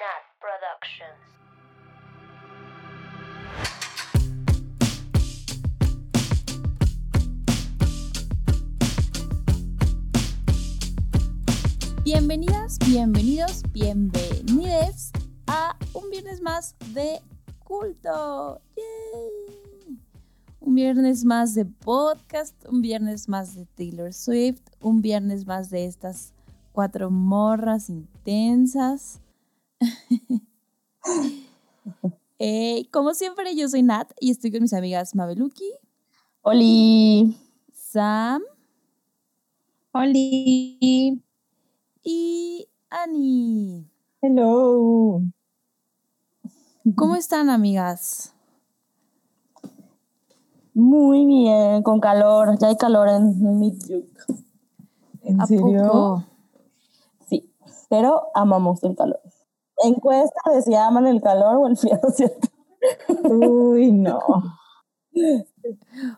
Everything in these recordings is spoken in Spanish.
Nat Productions. Bienvenidas, bienvenidos, bienvenides a un viernes más de culto. ¡Yay! Un viernes más de podcast, un viernes más de Taylor Swift, un viernes más de estas cuatro morras intensas. Eh, como siempre, yo soy Nat y estoy con mis amigas Mabeluki, Oli. Sam Oli. y Annie. Hello. ¿Cómo están, amigas? Muy bien, con calor. Ya hay calor en Midjuk. ¿En ¿A serio? poco? Sí, pero amamos el calor. Encuesta de si aman el calor o el frío, ¿cierto? Uy, no.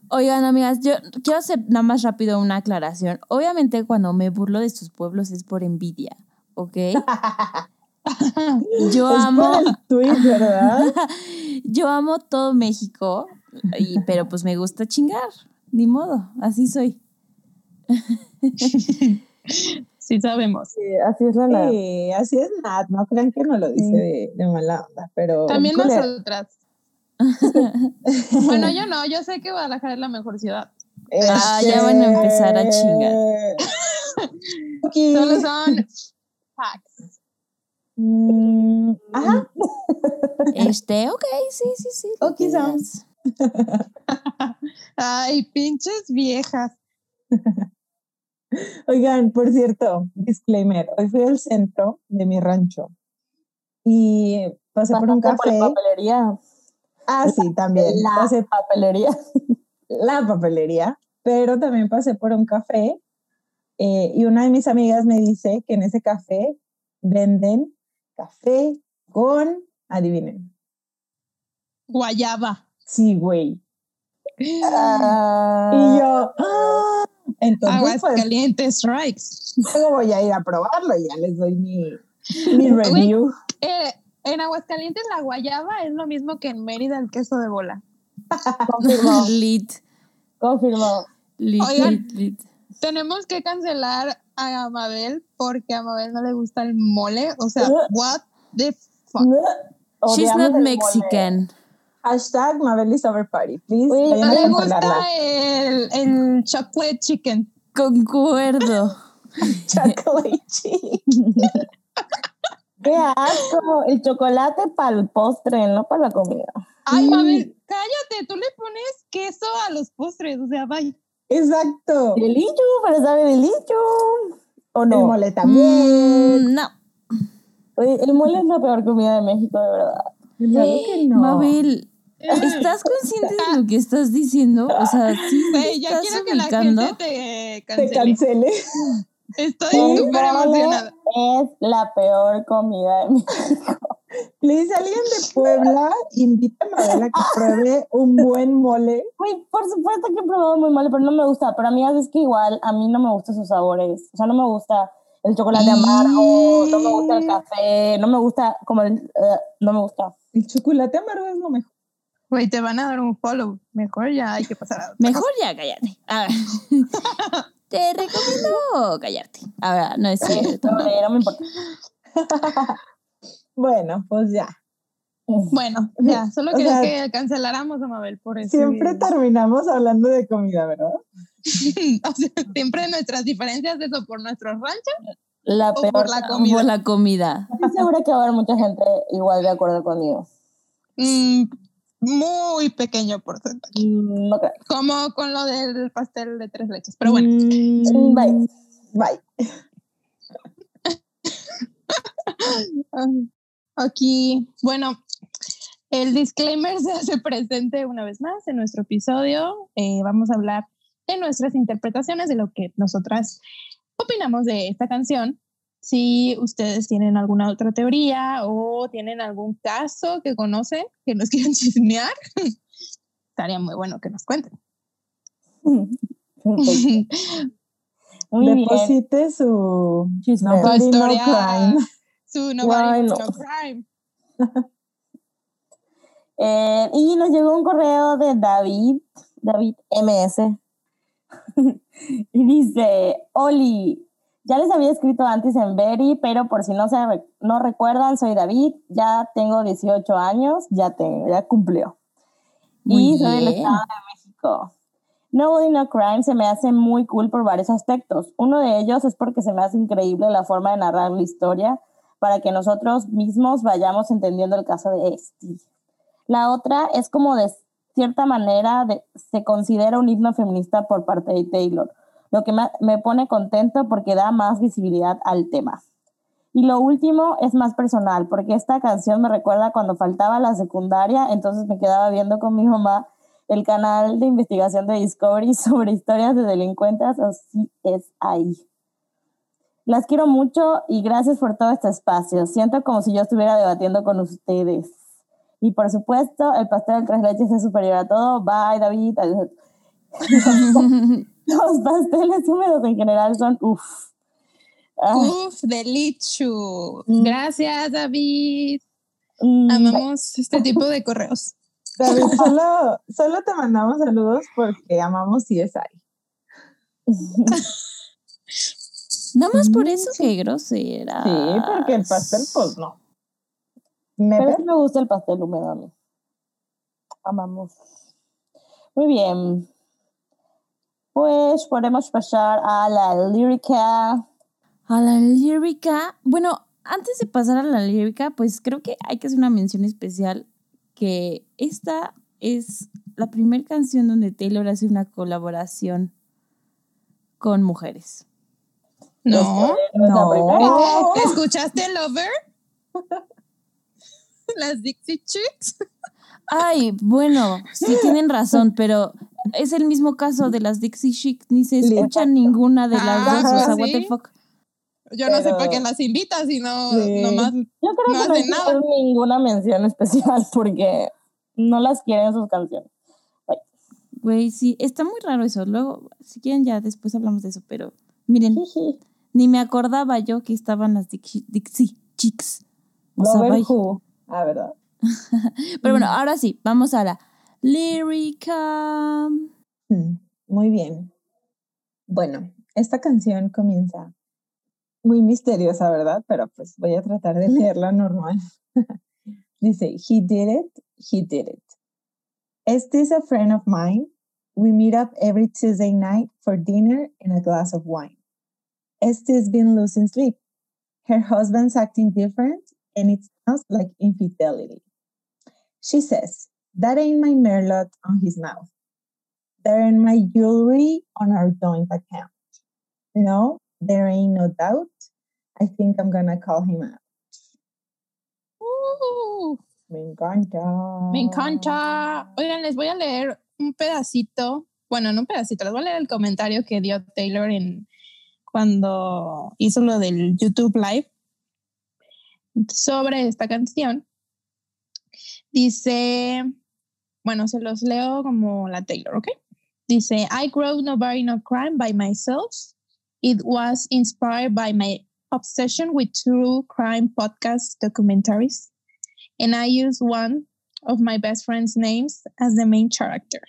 Oigan, amigas, yo quiero hacer nada más rápido una aclaración. Obviamente, cuando me burlo de sus pueblos es por envidia, ¿ok? Yo Es amo, por el tweet, ¿verdad? yo amo todo México, y- pero pues me gusta chingar, ni modo, así soy. Sí sabemos. Sí, así es la nada. Sí, así es Nat. No crean que no lo dice Sí. de, de mala onda, pero. También nosotras. bueno, yo no, yo sé que Guadalajara es la mejor ciudad. Ah, ya van a empezar a chingar. Aquí. Solo son facts. Mm, ajá. Este, ok, sí, sí, sí. Sam. digas. Ay, pinches viejas. Oigan, por cierto, disclaimer. Hoy fui al centro de mi rancho y pasé por un café. la papelería. Ah, sí, también. La Pasé papelería. la papelería, pero también pasé por un café eh, y una de mis amigas me dice que en ese café venden café con, adivinen, Guayaba. sí, güey. Ah, Y yo, ¡ah! Entonces Aguas pues calientes strikes. luego voy a ir a probarlo y ya les doy mi, mi review. Eh, en Aguascalientes la guayaba es lo mismo que en Mérida el queso de bola. confirmado, Lit, confirmado. lit, Oigan. lit, lit. Tenemos que cancelar a Amabel porque a Amabel no le gusta el mole. O sea, what the fuck. She's not mole. Hashtag Mabelis Over Party, please. Uy, No le gusta el, el chocolate chicken. Concuerdo. Chocolate chip. Qué asco. El chocolate para el postre, no para la comida. Ay. Mabel, cállate, tú le pones queso a los postres, o sea, vaya. Exacto. Delicho, pero sabe delicho. ¿O El no? mole también. Mm, no. Oye, el mole es la peor comida de México, de verdad. Claro que no. Mabel, ¿estás consciente de lo que estás diciendo? O sea, sí Güey, ya estás quiero que la ubicando. gente te Te cancele. cancele. Estoy El súper emocionada. es la peor comida de México. Please, alguien de Puebla, invita a que pruebe un buen mole. Güey, por supuesto que he probado muy mole, pero no me gusta. Pero amigas, es que igual a mí no me gustan sus sabores. O sea, no me gusta el chocolate amargo, no me gusta el café, no me gusta como el... eh, no me gusta. El chocolate amargo es lo mejor. Güey, te van a dar un follow. Mejor ya hay que pasar a otra Mejor ya cállate. A ver. Te recomiendo callarte. A ver, no es cierto. No, no me importa. Bueno, pues ya. Bueno, ya, solo O quería sea, que canceláramos a Mabel por eso. Siempre terminamos hablando de comida, ¿verdad? o sea, siempre nuestras diferencias, eso por nuestros ranchos. La O peor. por la comida. Por la comida. Estoy segura que va a haber mucha gente igual de acuerdo conmigo. Mm, muy pequeño porcentaje. Mm, creo. Como con lo del pastel de tres leches. Pero bueno, Mm, Bye. Bye. Aquí, bueno, el disclaimer se hace presente una vez más en nuestro episodio. Eh, vamos a hablar de nuestras interpretaciones de lo que nosotras opinamos de esta canción. Si ustedes tienen alguna otra teoría o tienen algún caso que conocen que nos quieran chismear, estaría muy bueno que nos cuenten. Deposite su. Nobody No historia. Crime. Su Nobody Bueno. No Crime. Eh, y nos llegó un correo de David, David MS. y dice, Oli, ya les había escrito antes en Berry, pero por si no se no recuerdan, soy David, ya tengo 18 años, ya tengo, ya cumplió. Muy y soy del bien. Estado de México. Nobody No Crime se me hace muy cool por varios aspectos. Uno de ellos es porque se me hace increíble la forma de narrar la historia para que nosotros mismos vayamos entendiendo el caso de este. La otra es como de cierta manera de- se considera un himno feminista por parte de Taylor, lo que me, pone contento porque da más visibilidad al tema. Y lo último es más personal, porque esta canción me recuerda cuando faltaba la secundaria, entonces me quedaba viendo con mi mamá el canal de investigación de Discovery sobre historias de delincuentes o CSI. Las quiero mucho y gracias por todo este espacio. Siento como si yo estuviera debatiendo con ustedes. Y por supuesto, el pastel de tres leches es superior a todo. Bye, David. Los pasteles húmedos en general son uff. Ay, Uf, delichu. Mm. Gracias, David. mm, Amamos este tipo de correos. David, solo, solo te mandamos saludos porque amamos CSI. Nada más por eso, qué grosera. Sí, porque el pastel, pues no. Me Pero pe- sí me gusta el pastel húmedo a mí. Amamos. Muy bien. Pues podemos pasar a la lírica. A la lírica. Bueno, antes de pasar a la lírica, pues creo que hay que hacer una mención especial que esta es la primera canción donde Taylor hace una colaboración con mujeres. No. La primera. No. ¿Escuchaste Lover? Las Dixie Chicks. Ay, bueno, sí tienen razón, pero es el mismo caso de las Dixie Chic, ni se escucha ninguna de las Ah, dos, o sea, ¿sí? what the fuck. Yo no sé Pero- por qué las invitas, sino Sí. nomás. Yo creo No que no hace hay que nada. hacer ninguna mención especial porque no las quieren en sus canciones. Güey, sí, está muy raro eso. Luego, si quieren, ya después hablamos de eso, pero miren, ni me acordaba yo que estaban las Dixie, Dixie Chicks. O sea. Who. Ah, ¿verdad? Pero bueno, ahora sí, vamos a la lírica. Mm, Muy bien. Bueno, esta canción comienza muy misteriosa, ¿verdad? Pero pues voy a tratar de leerla normal. Dice, he did it, he did it. Este is a friend of mine. We meet up every Tuesday night for dinner and a glass of wine. Este's been losing sleep. Her husband's acting different and it sounds like infidelity. She says, that ain't my merlot on his mouth. There ain't my jewelry on our joint account. No, there ain't no doubt. I think I'm gonna call him out. Uh, Me encanta. me encanta. Oigan, les voy a leer un pedacito. Bueno, no un pedacito, les voy a leer el comentario que dio Taylor en cuando hizo lo del YouTube Live sobre esta canción. Dice, bueno, se los leo como la Taylor, ¿ok? Dice, I wrote Nobody No Crime by myself. It was inspired by my obsession with true crime podcast documentaries. And I used one of my best friend's names as the main character.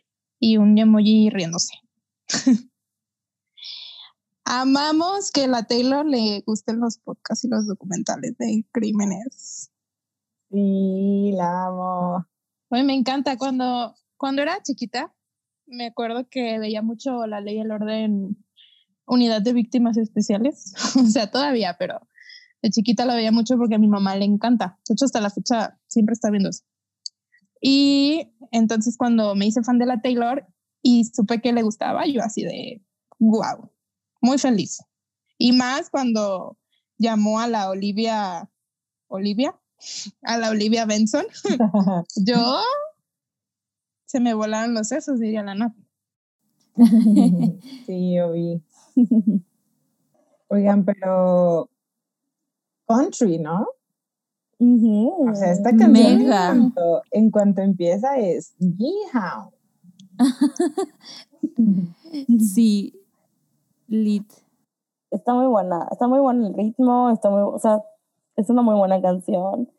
Y un emoji riéndose. Amamos que a la Taylor le gusten los podcasts y los documentales de crímenes. Sí, la amo. Me encanta cuando, cuando era chiquita, me acuerdo que veía mucho la ley y el orden unidad de víctimas especiales, o sea, todavía, pero de chiquita la veía mucho porque a mi mamá le encanta. De hecho, hasta la fecha siempre está viendo eso. Y entonces cuando me hice fan de la Taylor y supe que le gustaba, yo así de, wow, muy feliz. Y más cuando llamó a la Olivia, Olivia, a la Olivia Benson. Yo se me volaron los sesos, diría la Nat. sí, yo vi. Oigan, pero country, ¿no? Ujú. O sea, esta canción en cuanto, en cuanto empieza es Yeehaw. Sí, lit. Está muy buena, está muy bueno el ritmo, está muy, o sea, Es una muy buena canción.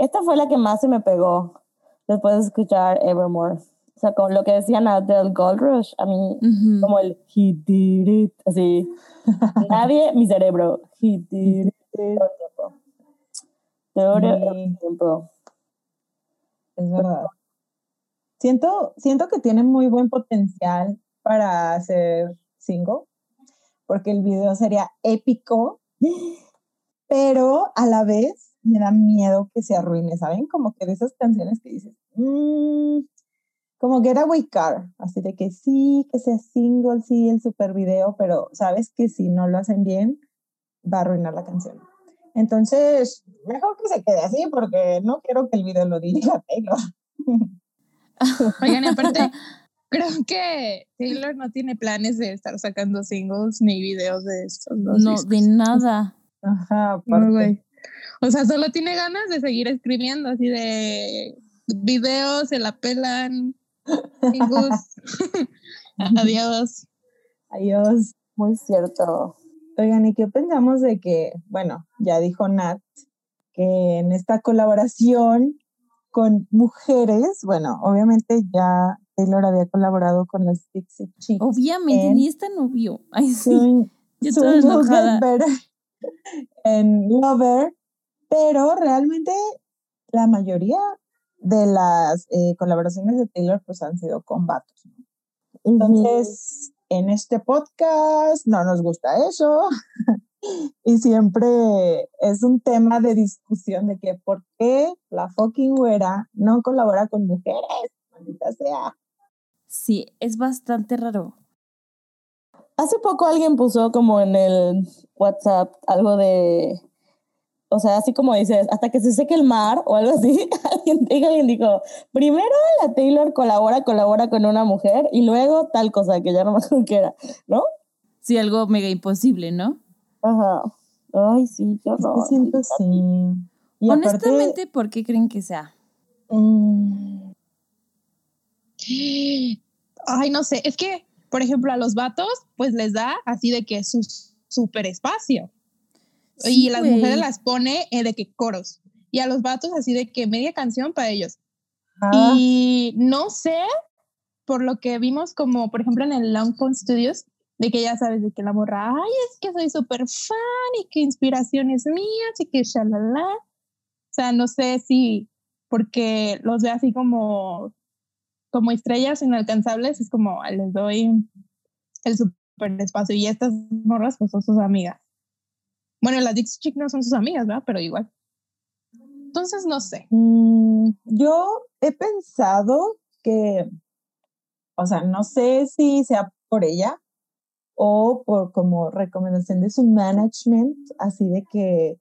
Esta fue la que más se me pegó después de escuchar Evermore. O sea, con lo que decían del Gold Rush, a mí, Ujú. como el He did it, así. Nadie, mi cerebro. He did it. Todo el tiempo. Todo el tiempo. Es verdad. Siento, siento que tiene muy buen potencial para ser single, porque el video sería épico, pero a la vez me da miedo que se arruine, ¿saben? Como que de esas canciones que dices, "Mm", como Getaway Car, así de que sí, que sea single, sí, el super video, pero sabes que si no lo hacen bien, va a arruinar la canción. Entonces, mejor que se quede así, porque no quiero que el video lo dirija Taylor. Oigan, y aparte, creo que Taylor no tiene planes de estar sacando singles ni videos de estos dos No, discos. de nada. Ajá, güey. O sea, solo tiene ganas de seguir escribiendo, así de videos, se la pelan. Adiós. Adiós. Muy cierto. Oigan, ¿y qué pensamos de que, bueno, ya dijo Nat, que en esta colaboración con mujeres, bueno, obviamente ya Taylor había colaborado con las Dixie Chicks. Obviamente, en ni está novio. Ay, sí. Soon- Yo Soon enojada. En Lover, pero realmente la mayoría de las eh, colaboraciones de Taylor pues han sido con vatos. ¿no? Entonces, en este podcast no nos gusta eso. y siempre es un tema de discusión de que por qué la fucking güera no colabora con mujeres, maldita sea. Sí, es bastante raro. Hace poco alguien puso como en el WhatsApp algo de, o sea, así como dices, hasta que se seque el mar o algo así. alguien, dijo- alguien dijo, primero la Taylor colabora, colabora con una mujer y luego tal cosa que ya no me acuerdo qué era, ¿no? Sí, algo mega imposible, ¿no? Ajá. Ay, sí, qué Es que horror. siento sí. Y aparte, Honestamente, ¿por qué creen que sea? mm, Ay, no sé, es que, por ejemplo, a los vatos, pues les da así de que su super espacio. Sí, y las güey. mujeres las pone eh, de que coros. Y a los vatos así de que media canción para ellos. ah, Y no sé, por lo que vimos como, por ejemplo, en el Long Pond Studios, de que ya sabes, de que la morra, ay, es que soy súper fan y que inspiraciones mías y que shalala. O sea, no sé si, porque los ve así como, como estrellas inalcanzables, es como, "Ah, les doy el súper espacio. Y estas morras, pues son sus amigas. Bueno, las Dixie Chicks no son sus amigas, ¿verdad? Pero igual. Entonces, no sé. Mm, yo he pensado que, o sea, no sé si sea por ella o por como recomendación de su management, así de que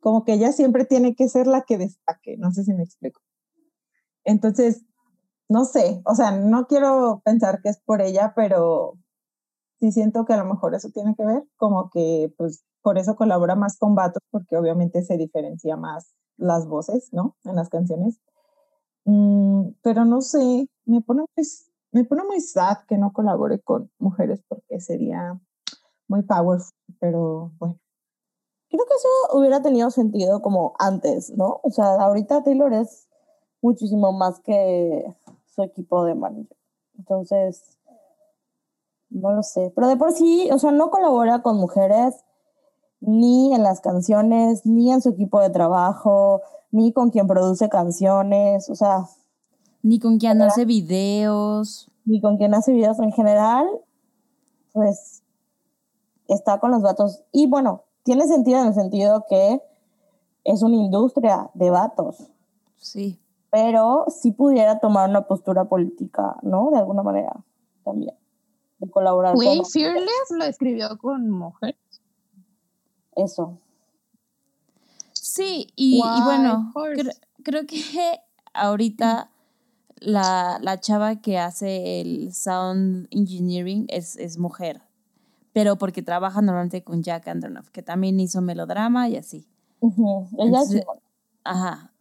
como que ella siempre tiene que ser la que destaque, no sé si me explico. Entonces, no sé, o sea, no quiero pensar que es por ella, pero sí siento que a lo mejor eso tiene que ver, como que pues por eso colabora más con vatos, porque obviamente se diferencia más las voces, ¿no? En las canciones. Mm, pero no sé, me pone, muy, me pone muy sad que no colabore con mujeres porque sería muy powerful, pero bueno. Creo que eso hubiera tenido sentido como antes, ¿no? O sea, ahorita Taylor es muchísimo más que su equipo de manager. Entonces, no lo sé. Pero de por sí, o sea, no colabora con mujeres ni en las canciones, ni en su equipo de trabajo, ni con quien produce canciones, o sea, Ni con quien hace videos. ni con quien hace videos en general, pues está con los vatos. Y bueno, tiene sentido en el sentido que es una industria de vatos, Sí. pero sí pudiera tomar una postura política, ¿no? De alguna manera también, de colaborar Güey, con Fearless lo escribió con mujer. Eso. Sí, y, bueno, cre- creo que ahorita la, la chava que hace el sound engineering es, es mujer, pero porque trabaja normalmente con Jack Antonoff, que también hizo melodrama y así. Ella es. Ajá.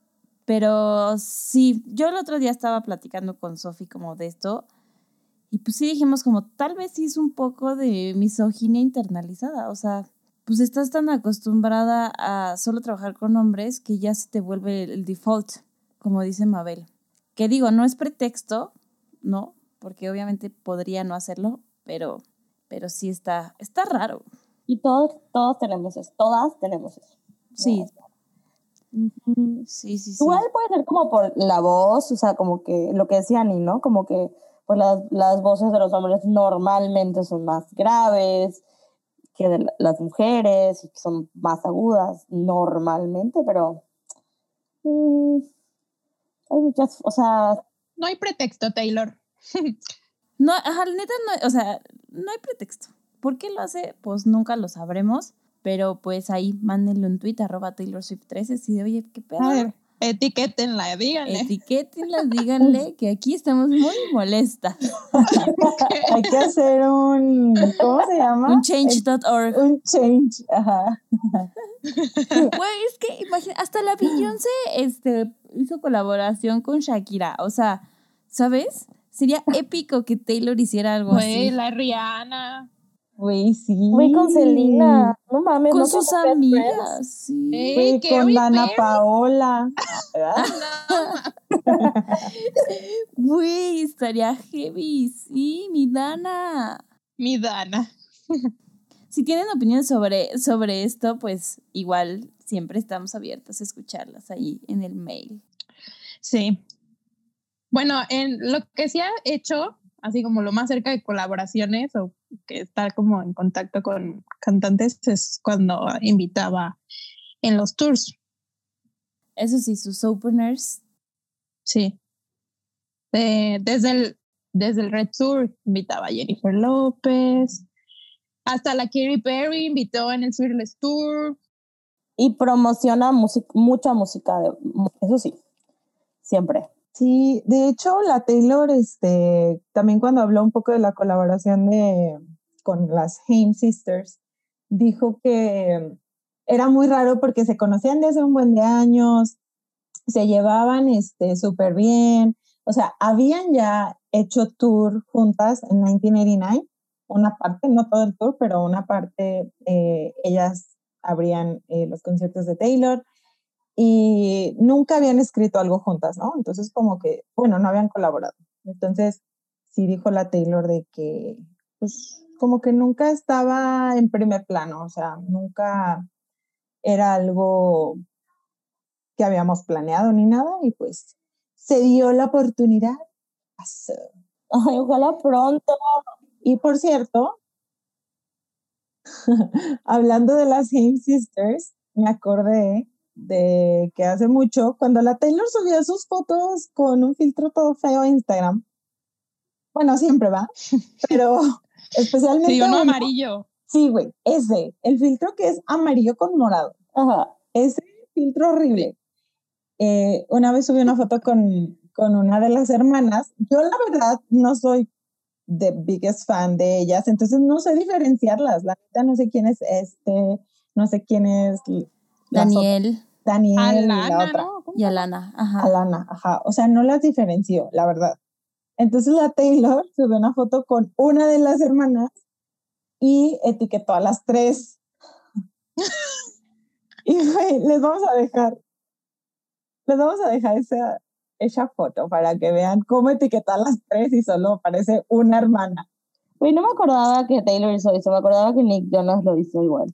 Pero sí, yo el otro día estaba platicando con Sofi como de esto y pues sí dijimos como tal vez sí es un poco de misoginia internalizada, o sea, pues estás tan acostumbrada a solo trabajar con hombres que ya se te vuelve el default, como dice Mabel. Que digo, no es pretexto, ¿no? Porque obviamente podría no hacerlo, pero, pero sí está, está raro. Y todos, todos tenemos eso, todas tenemos eso. Sí. Sí, sí, sí. Igual puede ser como por la voz, o sea, como que lo que decía Ani, ¿no? Como que pues las, las voces de los hombres normalmente son más graves que de la- las mujeres y que son más agudas normalmente, pero mm, hay muchas, o sea, No hay pretexto, Taylor. No, ajá, la neta, no, o sea, no hay pretexto. ¿Por qué lo hace? Pues nunca lo sabremos. Pero pues ahí mándenle un tweet arroba Taylor Swift 13 así de, oye, ¿qué pedo? A ver, etiquétenla, díganle. Etiquétenlas, díganle que aquí estamos muy molestas. Hay que hacer un, ¿cómo se llama? Un change.org. Un change, ajá. Güey, es que imagina, hasta la Beyoncé este, hizo colaboración con Shakira. O sea, ¿sabes? Sería épico que Taylor hiciera algo Güey, así. la Rihanna. Güey, sí. güey, con Selena, no mames, Con no sus amigas, sí. Güey, con Dana Perry. Paola. ¿verdad? Güey, estaría heavy. Sí, mi Dana. Mi Dana. Si tienen opiniones sobre, sobre esto, pues igual siempre estamos abiertos a escucharlas ahí en el mail. Sí. Bueno, en lo que sí ha hecho, así como lo más cerca de colaboraciones o que estar como en contacto con cantantes, es cuando invitaba en los tours. Eso sí, sus openers. Sí. Eh, desde, el, desde el Red Tour invitaba a Jennifer López. Hasta la Katy Perry invitó en el Fearless Tour. Y promociona music- mucha música, de, eso sí, siempre. Sí, de hecho, la Taylor, este, también cuando habló un poco de la colaboración de, con las Haim Sisters, dijo que era muy raro porque se conocían desde un buen de años, se llevaban este, súper bien, o sea, habían ya hecho tour juntas en 1989, una parte, no todo el tour, pero una parte, eh, ellas abrían eh, los conciertos de Taylor y nunca habían escrito algo juntas, ¿no? Entonces como que, bueno, no habían colaborado. Entonces sí dijo la Taylor de que, pues como que nunca estaba en primer plano, o sea, nunca era algo que habíamos planeado ni nada y pues se dio la oportunidad. Ay, ojalá pronto. Y por cierto, hablando de las Haim Sisters, me acordé de que hace mucho, cuando la Taylor subía sus fotos con un filtro todo feo a Instagram, bueno, siempre va, pero especialmente... Sí, uno amarillo. Sí, güey, ese, el filtro que es amarillo con morado, Ajá. ese filtro horrible. Eh, una vez subí una foto con, con una de las hermanas, yo la verdad no soy the biggest fan de ellas, entonces no sé diferenciarlas, la neta no sé quién es este, no sé quién es Daniel Daniel y la Alana, otra. ¿no? ¿Cómo y Alana. Ajá. Alana, ajá, o sea, no las diferenció, la verdad. Entonces la Taylor subió una foto con una de las hermanas y etiquetó a las tres. y güey, les vamos a dejar, les vamos a dejar esa, esa foto para que vean cómo etiquetar a las tres y solo aparece una hermana. Güey, no me acordaba que Taylor hizo eso, me acordaba que Nick Jonas lo hizo igual.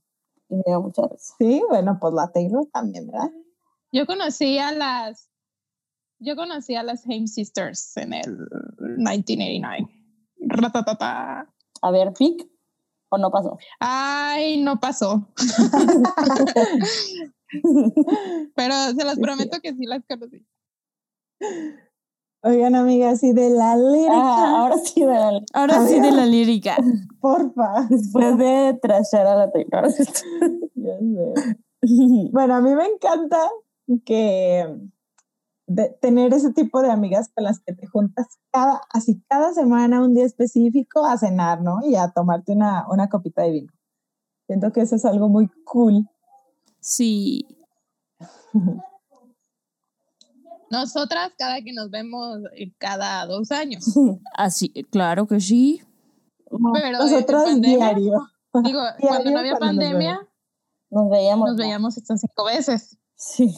Y me dio mucha risa. Sí, bueno, pues la Taylor también, ¿verdad? Yo conocí a las. Yo conocí a las Haim Sisters en el 1989. Ratatata. A ver, pic o no pasó. Ay, no pasó. Pero se las Sí, prometo que sí las conocí. Oigan, amigas, y de la lírica, Ah, ahora sí, dale. Ahora sí de la lírica. porfa. Después de trashar a la sé. Bueno, a mí me encanta que de- tener ese tipo de amigas con las que te juntas cada, así cada semana, un día específico a cenar, ¿no? Y a tomarte una, una copita de vino. Siento que eso es algo muy cool. Sí. Nosotras, cada que nos vemos, eh, cada dos años. Así, claro que sí. Pero en Nosotras pandemia, diario. Digo, cuando no había cuando pandemia, Nos veíamos. Nos veíamos estas cinco veces. Sí.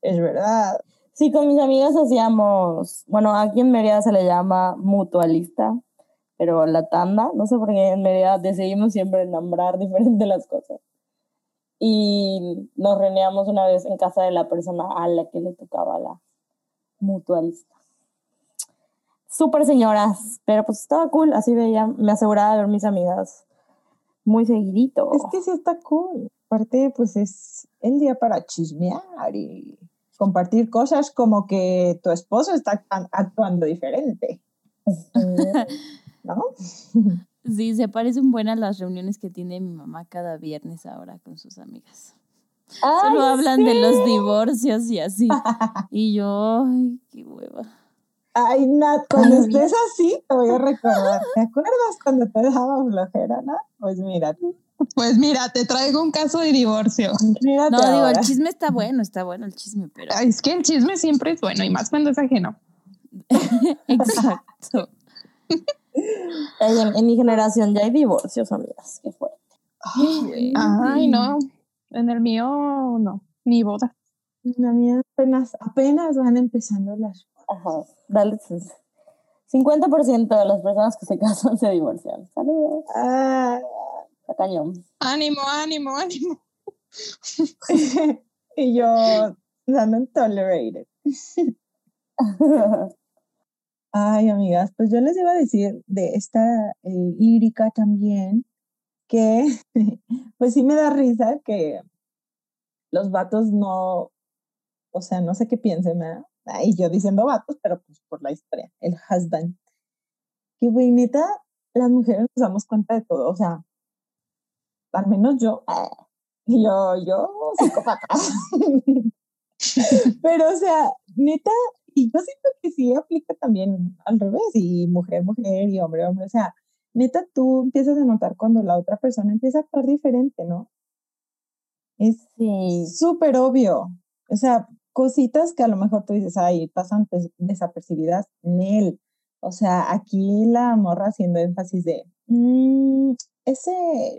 Es verdad. Sí, con mis amigas hacíamos, bueno, aquí en Mérida se le llama mutualista, pero la tanda, no sé por qué en Mérida decidimos siempre nombrar diferente las cosas. Y nos reuníamos una vez en casa de la persona a la que le tocaba la mutualista. Súper señoras, pero pues estaba cool, así veía, me aseguraba de ver mis amigas muy seguidito. Es que sí está cool. Aparte, pues es el día para chismear y compartir cosas como que tu esposo está ac- actuando diferente. ¿No? Sí, se parecen buenas las reuniones que tiene mi mamá cada viernes ahora con sus amigas. Ay, Solo hablan de los divorcios y así. Y yo, ay, qué hueva. Ay, Nat, cuando estés así, te voy a recordar. ¿Te acuerdas cuando te dejaba flojera, Nat? Pues mira, Pues mira, te traigo un caso de divorcio. mírate No, digo, el chisme está bueno, está bueno el chisme, pero. Ay, Es que el chisme siempre es bueno y más cuando es ajeno. Exacto. En, en mi generación ya hay divorcios, amigas. Qué fuerte. Ay, Ay, no. En el mío, no. Ni boda. La mía apenas, apenas van empezando las... Ajá, dale. pues. 50% de las personas que se casan se divorcian. Saludos. Ah, Está cañón. Ánimo, ánimo, ánimo. y yo dando tolerated. Ay, amigas, pues yo les iba a decir de esta eh, lírica también que pues sí me da risa que los vatos no, o sea, no sé qué piensen, ¿verdad? Y yo diciendo vatos, pero pues por la historia, el husband. Que güey, neta, las mujeres nos damos cuenta de todo, o sea, al menos yo, ah, yo, yo, psicópata. pero, o sea, neta, y yo siento que sí aplica también al revés, y mujer, mujer, y hombre, hombre, o sea, neta, tú empiezas a notar cuando la otra persona empieza a actuar diferente, ¿no? Es Sí. súper obvio. O sea, cositas que a lo mejor tú dices, ay, pasan des- desapercibidas en él. O sea, aquí la morra haciendo énfasis de, "Mm, ese,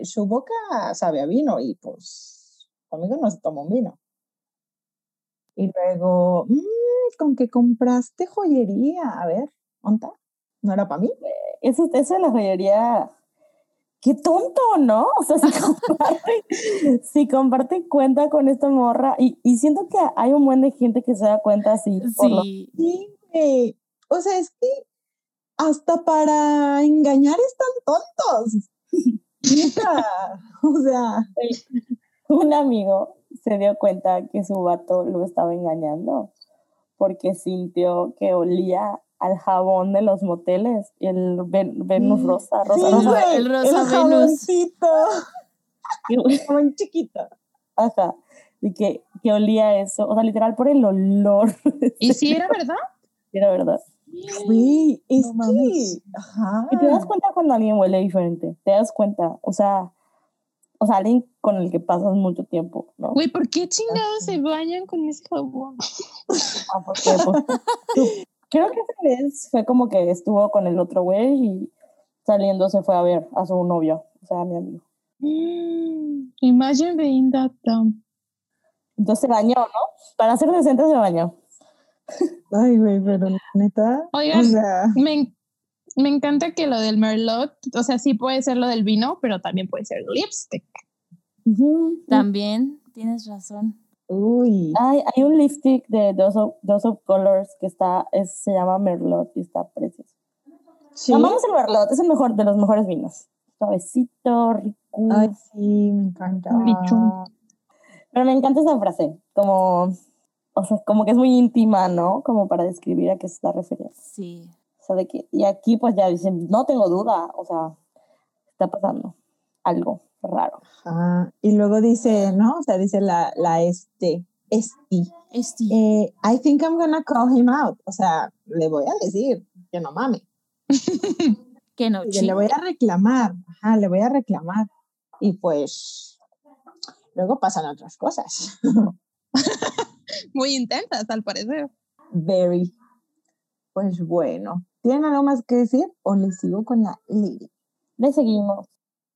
su boca sabe a vino y pues conmigo no se toma un vino. Y luego, "Mm, con que compraste joyería, a ver, ¿onta? ¿No era para mí? Eso, eso de la joyería. Qué tonto, ¿no? O sea, si comparte, si comparte cuenta con esta morra. Y, y siento que hay un buen de gente que se da cuenta así. por lo- Sí. Sí. O sea, es que hasta para engañar están tontos. O sea, un amigo se dio cuenta que su vato lo estaba engañando porque sintió que olía al jabón de los moteles, el Ven- Venus Mm, rosa, rosa, sí, rosa. güey, el rosa Venus. jaboncito, Y, güey, jabón chiquito. Ajá, y que, que olía eso, o sea, literal por el olor, ¿Y si era verdad? era verdad. Güey, es No que, ajá. Y te das cuenta cuando alguien huele diferente, te das cuenta, o sea, o sea, alguien con el que pasas mucho tiempo, ¿no? Güey, ¿por qué chingados se bañan con ese jabón? Ah, porque, pues, creo que esa vez fue como que estuvo con el otro güey y saliendo se fue a ver a su novio, o sea, a mi amigo. Mm, Imagine being that dumb. Entonces se bañó, ¿no? Para ser decente se bañó. Ay, güey, pero neta. Oigan. O sea, Me, me encanta que lo del Merlot, o sea, sí puede ser lo del vino, pero también puede ser lipstick. También tienes razón. uy. Hay, hay un lipstick de Dose of, Dose of Colors que está, es- se llama Merlot y está precioso. Sí. Amamos el Merlot, es el mejor de los mejores vinos. Suavecito, rico. Ay, sí, me encanta. Rico. Pero me encanta esa frase, como, o sea, como que es muy íntima, ¿no? Como para describir a qué se está refiriendo. Sí. O sea, de que, y aquí pues ya dicen, no tengo duda, o sea, está pasando algo raro. Ah, y luego dice, ¿no? O sea, dice la, la este. Este. Eh, I think I'm gonna call him out. O sea, le voy a decir que no mame. que no, Y le voy a reclamar. Ajá, le voy a reclamar. Y pues, luego pasan otras cosas. Muy intensas, al parecer. Very. Pues bueno, ¿tienen algo más que decir o les sigo con la lyric? Le seguimos.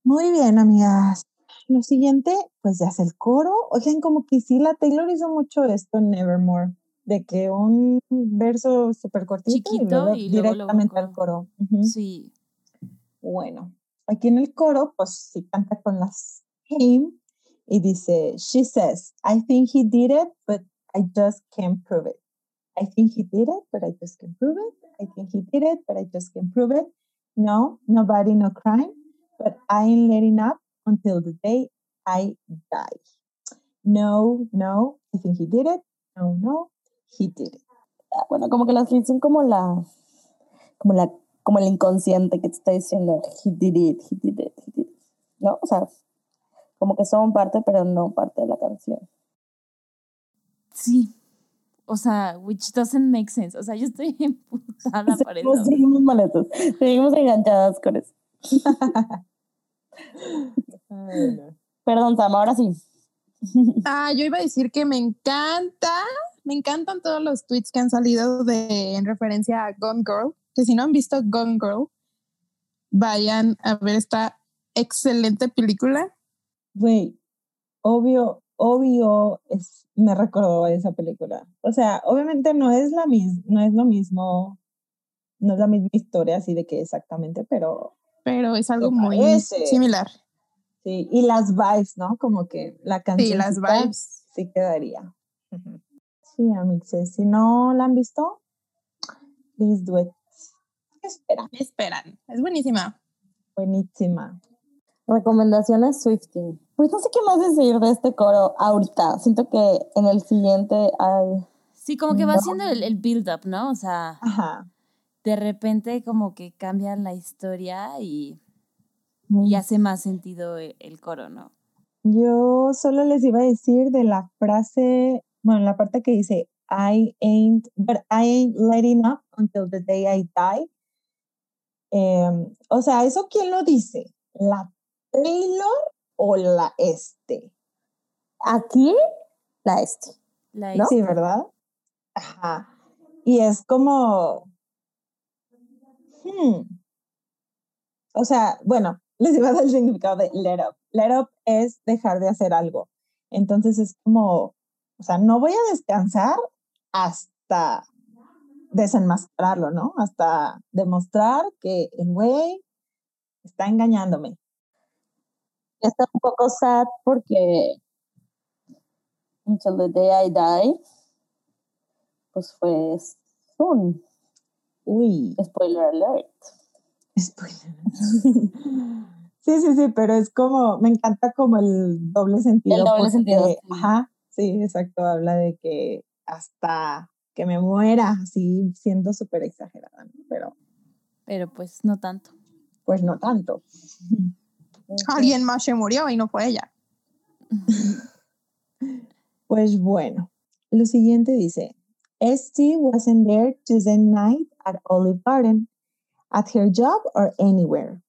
Muy bien, amigas. lo siguiente, pues ya es el coro. Oigan, como que sí, la Taylor hizo mucho esto en Nevermore, de que un verso súper cortito y luego y luego, luego directamente al coro. Sí. Bueno, aquí en el coro, pues sí canta con las him y dice, she says, I think he did it, but I just can't prove it. I think he did it, but I just can't prove it. I think he did it, but I just can't prove it. No, nobody, no crime, but I ain't letting up until the day I die. No, no, I think he did it. No, no, he did it. Ah, Bueno, como que las hits son como la, como la, como el inconsciente que te está diciendo, he did it, he did it, he did it. ¿No? O sea, como que son parte, pero no parte de la canción. Sí. O sea, which doesn't make sense. O sea, yo estoy emputada por eso. Seguimos, seguimos molestos, seguimos enganchadas con eso. Perdón, Sam, ahora sí. Ah, yo iba a decir que me encanta, me encantan todos los tweets que han salido de, en referencia a Gone Girl, que si no han visto Gone Girl, vayan a ver esta excelente película. Güey, obvio, obvio, es, me recordó a esa película. O sea, obviamente no es la misma, no es lo mismo, no es la misma historia así de que exactamente, pero pero es algo muy parece. similar. sí. Y las vibes, ¿no? Como que la canción. Sí, las vibes. Sí quedaría. Sí, amixes. Si no la han visto, please do it. Espera, Me esperan, es buenísima. buenísima. Recomendaciones Swifting. Pues no sé qué más decir de este coro ahorita. Siento que en el siguiente hay... Sí, como que va No. haciendo el, el build-up, ¿no? O sea, Ajá. de repente como que cambian la historia y, y hace más sentido el, el coro, ¿no? Yo solo les iba a decir de la frase, bueno, la parte que dice, I ain't, but I ain't letting up until the day I die. Em, o sea, ¿eso quién lo dice? ¿La Taylor o la este? Aquí, la este. La ¿No? Sí, ¿verdad? Ajá. Y es como, hmm. O sea, bueno, les iba a dar el significado de let up. Let up es dejar de hacer algo. Entonces es como, o sea, no voy a descansar hasta desenmascararlo, ¿no? Hasta demostrar que el güey está engañándome. Está un poco sad porque Until the Day I Die, pues fue soon. Uy, Spoiler alert. Spoiler. Sí, sí, sí, pero es como, me encanta como el doble sentido. El doble porque, sentido, sí. Ajá, sí, exacto, habla de que hasta que me muera, así siendo súper exagerada, ¿no? pero Pero pues no tanto. pues no tanto. Alguien más se murió y no fue ella. Pues bueno, lo siguiente dice, Esty wasn't there Tuesday night at Olive Garden, at her job or anywhere.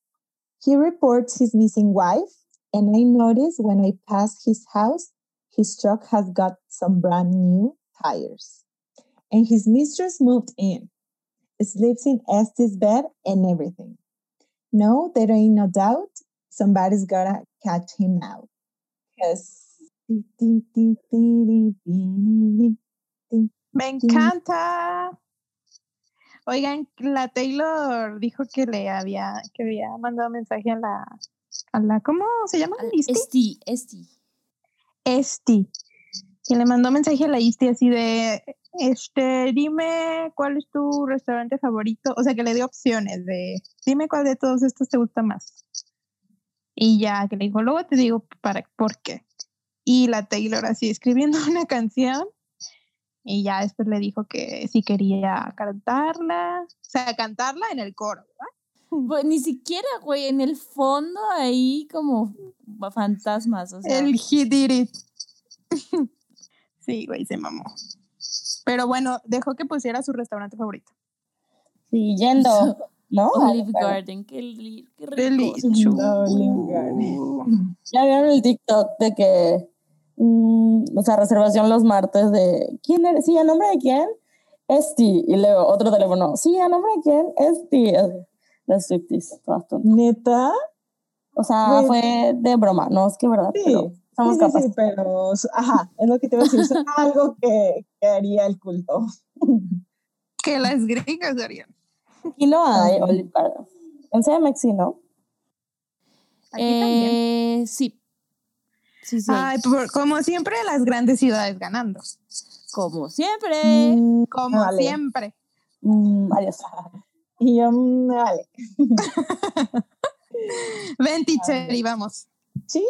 He reports his missing wife, and I notice when I pass his house, his truck has got some brand new tires. And his mistress moved in, sleeps in Esty's bed and everything. No, there ain't no doubt somebody's gotta catch him out. Me encanta. Oigan, la Taylor dijo que le había, que había mandado mensaje a la, a la, ¿cómo se llama? Esti, Esti. Esti. Y le mandó mensaje a la Isti así de, este, dime cuál es tu restaurante favorito. O sea, que le dio opciones de, dime cuál de todos estos te gusta más. Y ya, que le dijo, luego te digo para, por qué. Y la Taylor así escribiendo una canción. Y ya después le dijo que si quería cantarla, o sea, cantarla en el coro. ¿verdad? Pues, ni siquiera, güey, en el fondo ahí como fantasmas, o sea. El he did it. sí, güey, se mamó. Pero bueno, dejó que pusiera su restaurante favorito. Sí, yendo, ¿no? Olive Garden, qué, qué rico. Olive Garden. Ya vieron el TikTok de que, mm, o sea, reservación los martes de, ¿quién eres? Sí, ¿a nombre de quién? Esti. Y luego otro teléfono, sí, ¿a nombre de quién? Esti. Las Swifties, todas tontas. Neta, O sea, fue de broma, no es que verdad, Sí, pero somos sí, sí, capaces. sí, pero, ajá, es lo que te iba a decir, algo que, que haría el culto. Que las gringas harían. Y no hay. Olive Garden. En CMX sí, ¿no? Aquí también. Eh, sí. Sí, sí. Ay, por- como siempre, las grandes ciudades ganando. Como siempre. Mm, Como vale. siempre. Mm, adiós. Y yo, mm, vale. Ven, teacher, y vamos. Sí,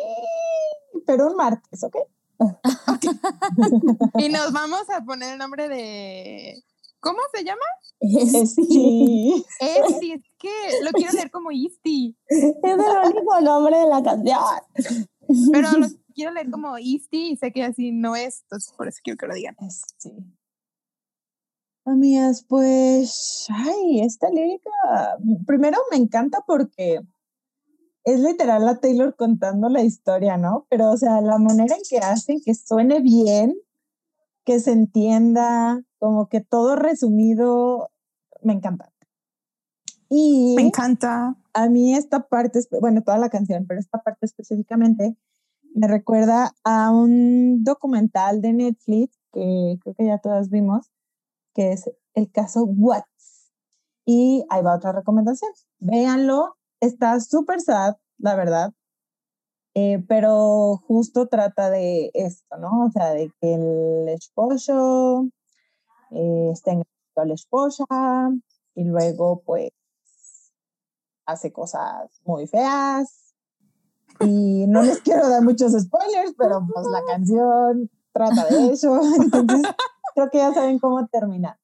pero un martes, ¿ok? Y nos vamos a poner el nombre de. ¿Cómo se llama? Sí. sí. Esti, es que lo quiero leer como Isti, Es el único nombre de la canción. pero lo quiero leer como Isti y sé que así no es, entonces por eso quiero que lo digan. Sí. Amigas, pues, ay, esta lírica, primero me encanta porque es literal la Taylor contando la historia, ¿no? Pero, o sea, la manera en que hacen que suene bien, que se entienda, como que todo resumido, me encanta. Y Me encanta. a mí esta parte, bueno, toda la canción, pero esta parte específicamente me recuerda a un documental de Netflix que creo que ya todas vimos, que es el caso Watts. Y ahí va otra recomendación. Véanlo, está súper sad, la verdad, eh, pero justo trata de esto, ¿no? O sea, de que el esposo eh, está engañando a la esposa y luego pues hace cosas muy feas. Y no les quiero dar muchos spoilers, pero pues la canción trata de eso. Entonces, creo que ya saben cómo termina.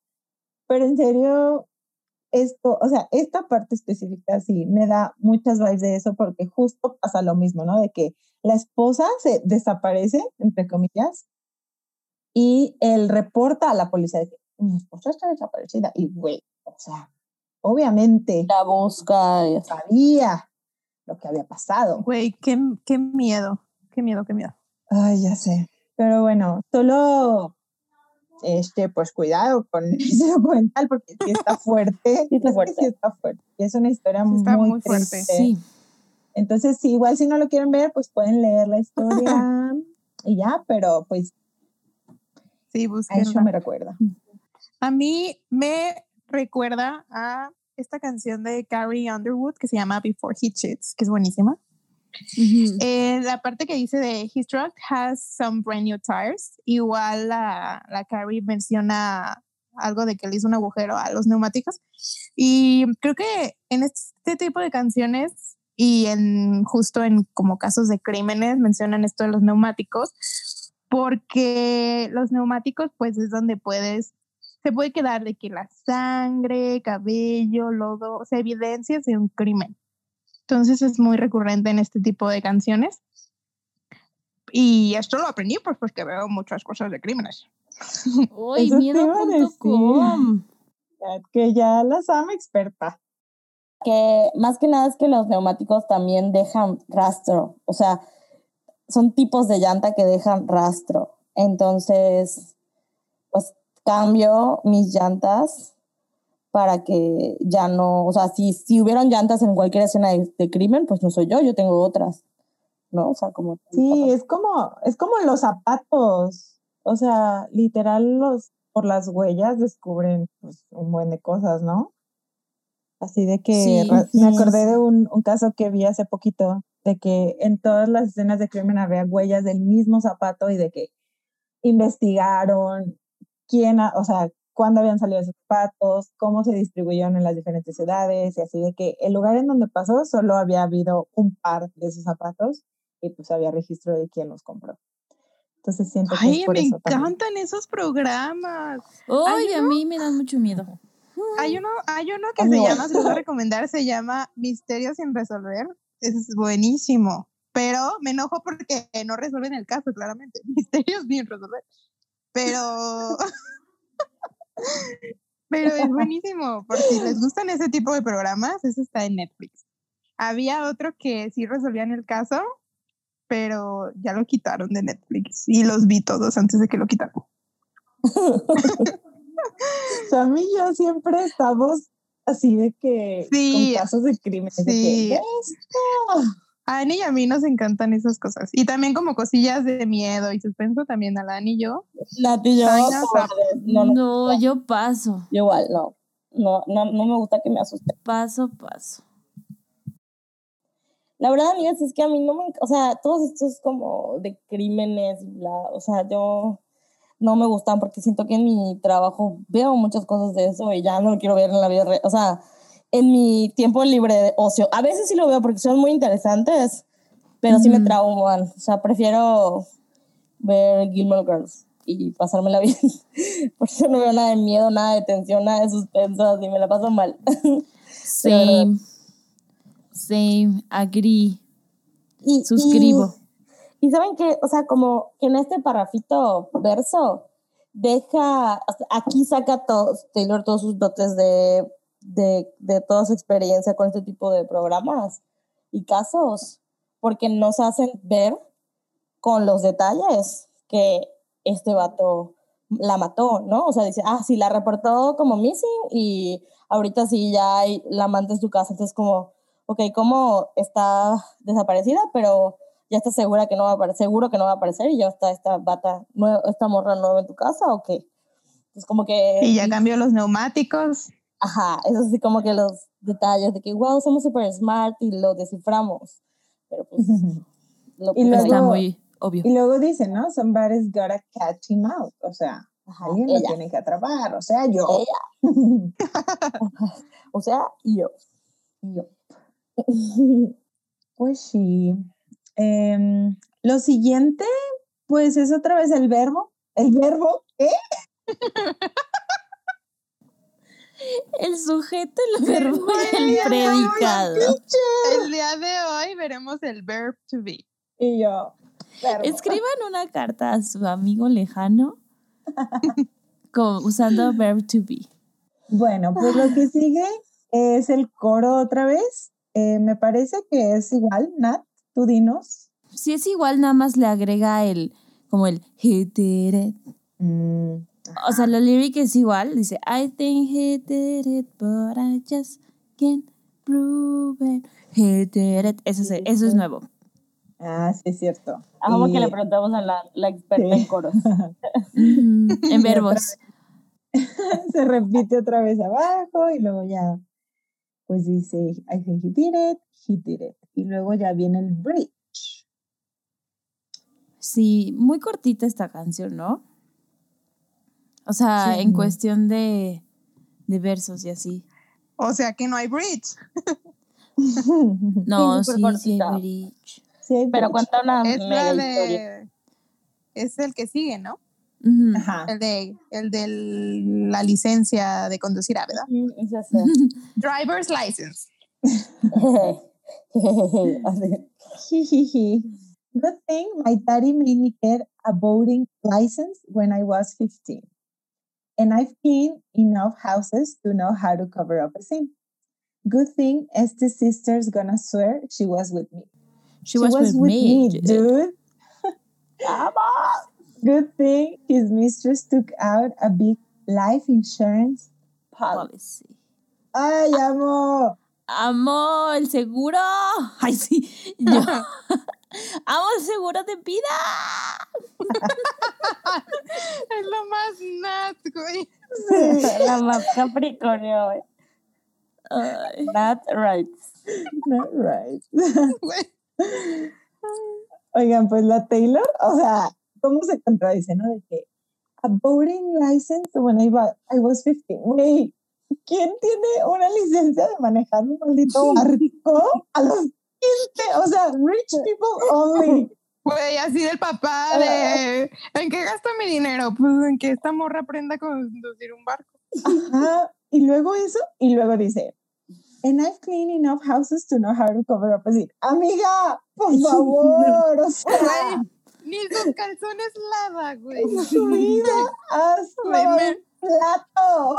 Pero en serio, esto, o sea, esta parte específica sí me da muchas vibes de eso porque justo pasa lo mismo, ¿no? De que la esposa se desaparece, entre comillas, y él reporta a la policía de que mi esposa está desaparecida. Y, güey, o sea, obviamente La busca. y sabía lo que había pasado. Güey, qué, qué miedo. Qué miedo, qué miedo. Ay, ya sé. Pero bueno, solo, este, pues cuidado con ese documental porque sí está fuerte. Sí está fuerte. sí está fuerte. Y es una historia Sí está muy, muy fuerte. triste. Sí. Entonces, sí, igual si no lo quieren ver, pues pueden leer la historia y ya, pero pues Sí, a eso me recuerda. A mí me recuerda a esta canción de Carrie Underwood que se llama Before He Cheats, que es buenísima. Eh, la parte que dice de His truck has some brand new tires, igual la, la Carrie menciona algo de que le hizo un agujero a los neumáticos. Y creo que en este tipo de canciones y en justo en como casos de crímenes mencionan esto de los neumáticos, porque los neumáticos pues es donde puedes, se puede quedar de que la sangre, cabello, lodo, o sea, evidencias de un crimen. Entonces es muy recurrente en este tipo de canciones. Y esto lo aprendí pues porque veo muchas cosas de crímenes. Uy, miedo.com. Que ya las ama experta. Que más que nada es que los neumáticos también dejan rastro. O sea, son tipos de llanta que dejan rastro. Entonces, pues cambio mis llantas para que ya no, o sea, si, si hubieran llantas en cualquier escena de, de crimen, pues no soy yo, yo tengo otras, ¿no? O sea, como... Sí, es como, es como los zapatos. O sea, literal, los, por las huellas descubren pues, un buen de cosas, ¿no? Así de que Sí, ra- sí. me acordé de un, un caso que vi hace poquito, de que en todas las escenas de crimen había huellas del mismo zapato y de que investigaron quién, o sea, cuándo habían salido esos zapatos, cómo se distribuyeron en las diferentes ciudades y así de que el lugar en donde pasó solo había habido un par de esos zapatos y pues había registro de quién los compró. Entonces siento que Ay, es por me eso también. encantan esos programas. Ay, a mí me dan mucho miedo. Hay uno, hay uno que A se mí llama, se los voy a recomendar, se llama Misterios sin resolver. Es buenísimo. Pero me enojo porque no resuelven el caso, claramente. Misterios sin resolver. Pero. Pero es buenísimo. Por si les gustan ese tipo de programas, ese está en Netflix. Había otro que sí resolvían el caso, pero ya lo quitaron de Netflix. Y los vi todos antes de que lo quitaran. Sam y yo siempre estamos así de que Sí, con casos de que, sí. "Ve esto". A Ani y a mí nos encantan esas cosas. Y también como cosillas de miedo y suspenso también a la Ani y yo. Ay, no, no, no, No, yo paso. yo igual, no. No, no, no me gusta que me asusten. Paso, paso. La verdad, amigas, es que a mí no me, o sea, todos estos como de crímenes, bla, o sea, yo no me gustan porque siento que en mi trabajo veo muchas cosas de eso y ya no lo quiero ver en la vida real, o sea, en mi tiempo libre de ocio. A veces sí lo veo porque son muy interesantes, pero sí me trauman, o sea, prefiero ver Gilmore Girls y pasármela bien. Por eso no veo nada de miedo, nada de tensión, nada de suspenso, así me la paso mal. Same. Same. Agree. Y, Suscribo. Y, saben que, o sea, como que en este parrafito verso deja, aquí saca todos, Taylor todos sus dotes de, de, de toda su experiencia con este tipo de programas y casos, porque nos hacen ver con los detalles que este vato la mató, ¿no? O sea, dice, ah, sí, la reportó como missing y ahorita sí ya hay la amante en su casa, entonces como, ok, ¿cómo está desaparecida? Pero ya está segura que no va a aparecer, seguro que no va a aparecer y ya está esta bata, esta morra nueva en tu casa o qué? Es como que... Y ya cambió los neumáticos. Ajá, eso sí como que los detalles de que, wow, somos super smart y lo desciframos. Pero pues... lo Y pues, Está luego- muy obvio. Y luego dice, ¿no? Somebody's gotta catch him out. O sea, ajá, alguien lo ella, tiene que atrapar. O sea, yo. ella, o sea, yo. yo. Pues sí. Em, lo siguiente, pues es otra vez el verbo. El verbo, ¿qué? El sujeto, el verbo y el predicado. El día de hoy veremos el verb to be. Y yo, verbo. Escriban una carta a su amigo lejano con- usando verb to be. Bueno, pues lo que sigue es el coro otra vez. Eh, me parece que es igual, Nat, tú dinos. Si es igual, nada más le agrega el, como el he did it. Mm, O sea, la lyric es igual. Dice, I think he did it, but I just can't prove it. He did it. Eso es, eso es nuevo. ah, sí, es cierto. Como Y- que le preguntamos a la, la experta Sí. en coros. Ujú, En verbos. se repite otra vez abajo y luego ya, pues dice, I think he did it, he did it. Y luego ya viene el bridge. Sí, muy cortita esta canción, ¿no? O sea, Sí. en cuestión de, de versos y así. O sea que no hay bridge. No, súper sí, sí, cortita. hay bridge. Sí, hay Pero bridge. cuenta una Es mega historia. de. Es el que sigue, ¿no? Ajá. El de, el de la licencia de conducir, ¿verdad? Ujú, esa sé. Driver's license. Good thing my daddy made me get a boating license when I was 15. And I've cleaned enough houses to know how to cover up a sin. Good thing Este's sister's gonna swear she was with me. She, was, with, me. dude. dude. Good thing his mistress took out a big life insurance policy. Policy. ¡Ay, amo! Amo el seguro. Ay, sí. Yo. Amo el seguro de vida. Es lo más nat, güey. La más Capricornio. güey. Ay. Not right. Not right. Oigan, pues la Taylor, o sea, ¿cómo se contradice, no? De que a boating license when I, I was 15. Güey, ¿quién tiene una licencia de manejar un maldito barco a los 15? O sea, rich people only. Güey, así del papá de. ¿En qué gasto mi dinero? Pues en que esta morra aprenda a conducir un barco. Ajá. Y luego eso, y luego dice, and I've cleaned enough houses to know how to cover up a sin. Amiga, por favor, o sea, Güey, ni sus calzones lava, güey. tu vida has Güey, plato.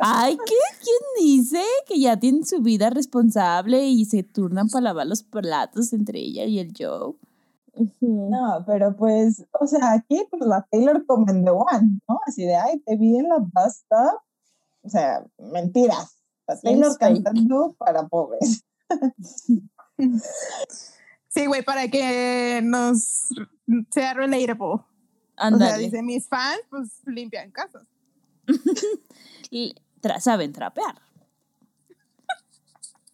Ay, ¿qué? ¿Quién dice que ya tienen su vida responsable y se turnan para lavar los platos entre ella y el Joe? No, pero pues, o sea, aquí pues la Taylor como en The One, ¿no? Así de, ay, te vi en la stop. O sea, mentiras. La Sí, Taylor fake. cantando para pobres. Sí, güey, para que nos sea relatable. O sea, dice, mis fans, pues limpian casas. Y tra- saben trapear.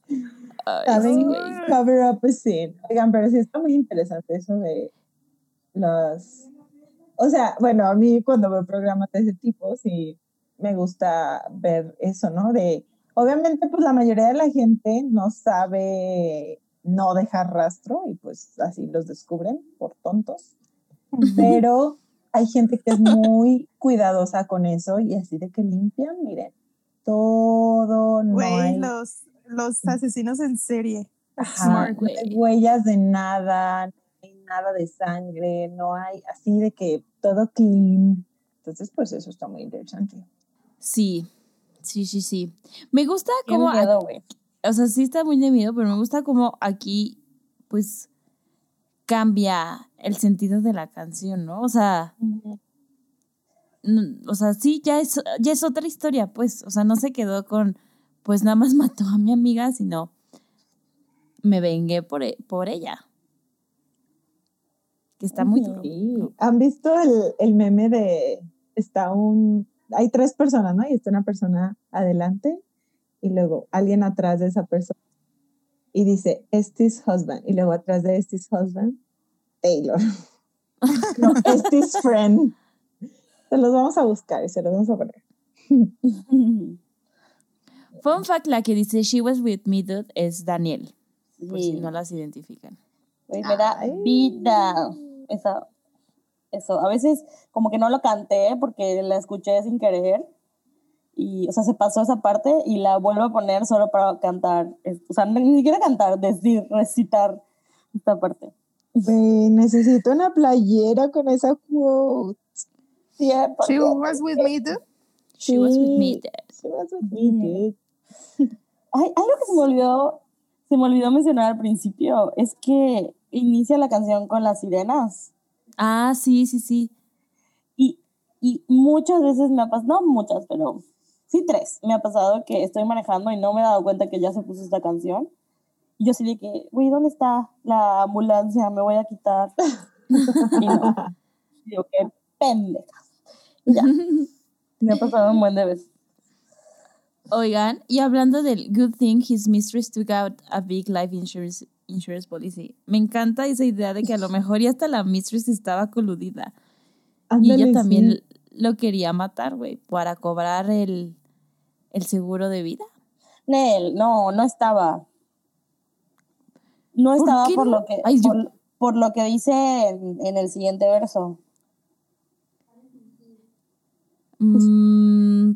Ay, Saben sí, cover up a scene. Oigan, pero sí está muy interesante eso de los... O sea, bueno, a mí cuando veo programas de ese tipo, sí me gusta ver eso, ¿no? De, obviamente, pues la mayoría de la gente no sabe no dejar rastro y pues así los descubren por tontos. Pero hay gente que es muy cuidadosa con eso y así de que limpian, miren, todo, no Güey, hay... los, los asesinos en serie. Ajá, Smart, no hay huellas de nada, no hay nada de sangre, no hay así de que todo clean. Entonces, pues eso está muy interesante. Sí, sí, sí, sí. Me gusta como, miedo, güey. o sea, sí está muy de miedo, pero me gusta como aquí, pues, cambia el sentido de la canción, ¿no? O sea, o sea, sí, ya es, ya es otra historia, pues, o sea, no se quedó con, pues nada más mató a mi amiga, sino me vengué por, e- por ella. Que está muy duro. Sí. ¿Han visto el, el meme de está un hay tres personas, ¿no? Y está una persona adelante y luego alguien atrás de esa persona y dice Estes husband y luego atrás de Estes husband Taylor. no, Estes friend. Se los vamos a buscar y se los vamos a poner. Fun fact, la que dice She was with me, dude, es Daniel, por si Sí. no las identifican. Güey, me da Ay. vida. Eso, eso. A veces como que no lo canté porque la escuché sin querer. Y, o sea, se pasó esa parte y la vuelvo a poner solo para cantar. O sea, ni siquiera cantar, decir, recitar esta parte. Ve, necesito una playera con esa quote. Sí, porque- She was with me, dude. She was with me, dude. She was with me, dude. Ay, algo que se me olvidó, se me olvidó mencionar al principio, es que inicia la canción con las sirenas. Ah, sí, sí, sí. Y, y muchas veces me ha pasado, no muchas, pero sí tres, me ha pasado que estoy manejando y no me he dado cuenta que ya se puso esta canción. Y yo así de que, güey, ¿dónde está la ambulancia? Me voy a quitar. y no. Y digo, qué pendeja. Y ya, me ha pasado un buen de veces. Oigan, y hablando del good thing his mistress took out a big life insurance, insurance policy. Me encanta esa idea de que a lo mejor ya hasta la mistress estaba coludida. y Ándale, ella también sí. lo quería matar, güey, para cobrar el, el seguro de vida. Nel, no, no estaba. No ¿Por estaba por, no? lo que Ay, yo- por, lo que dice en, en el siguiente verso. Mm,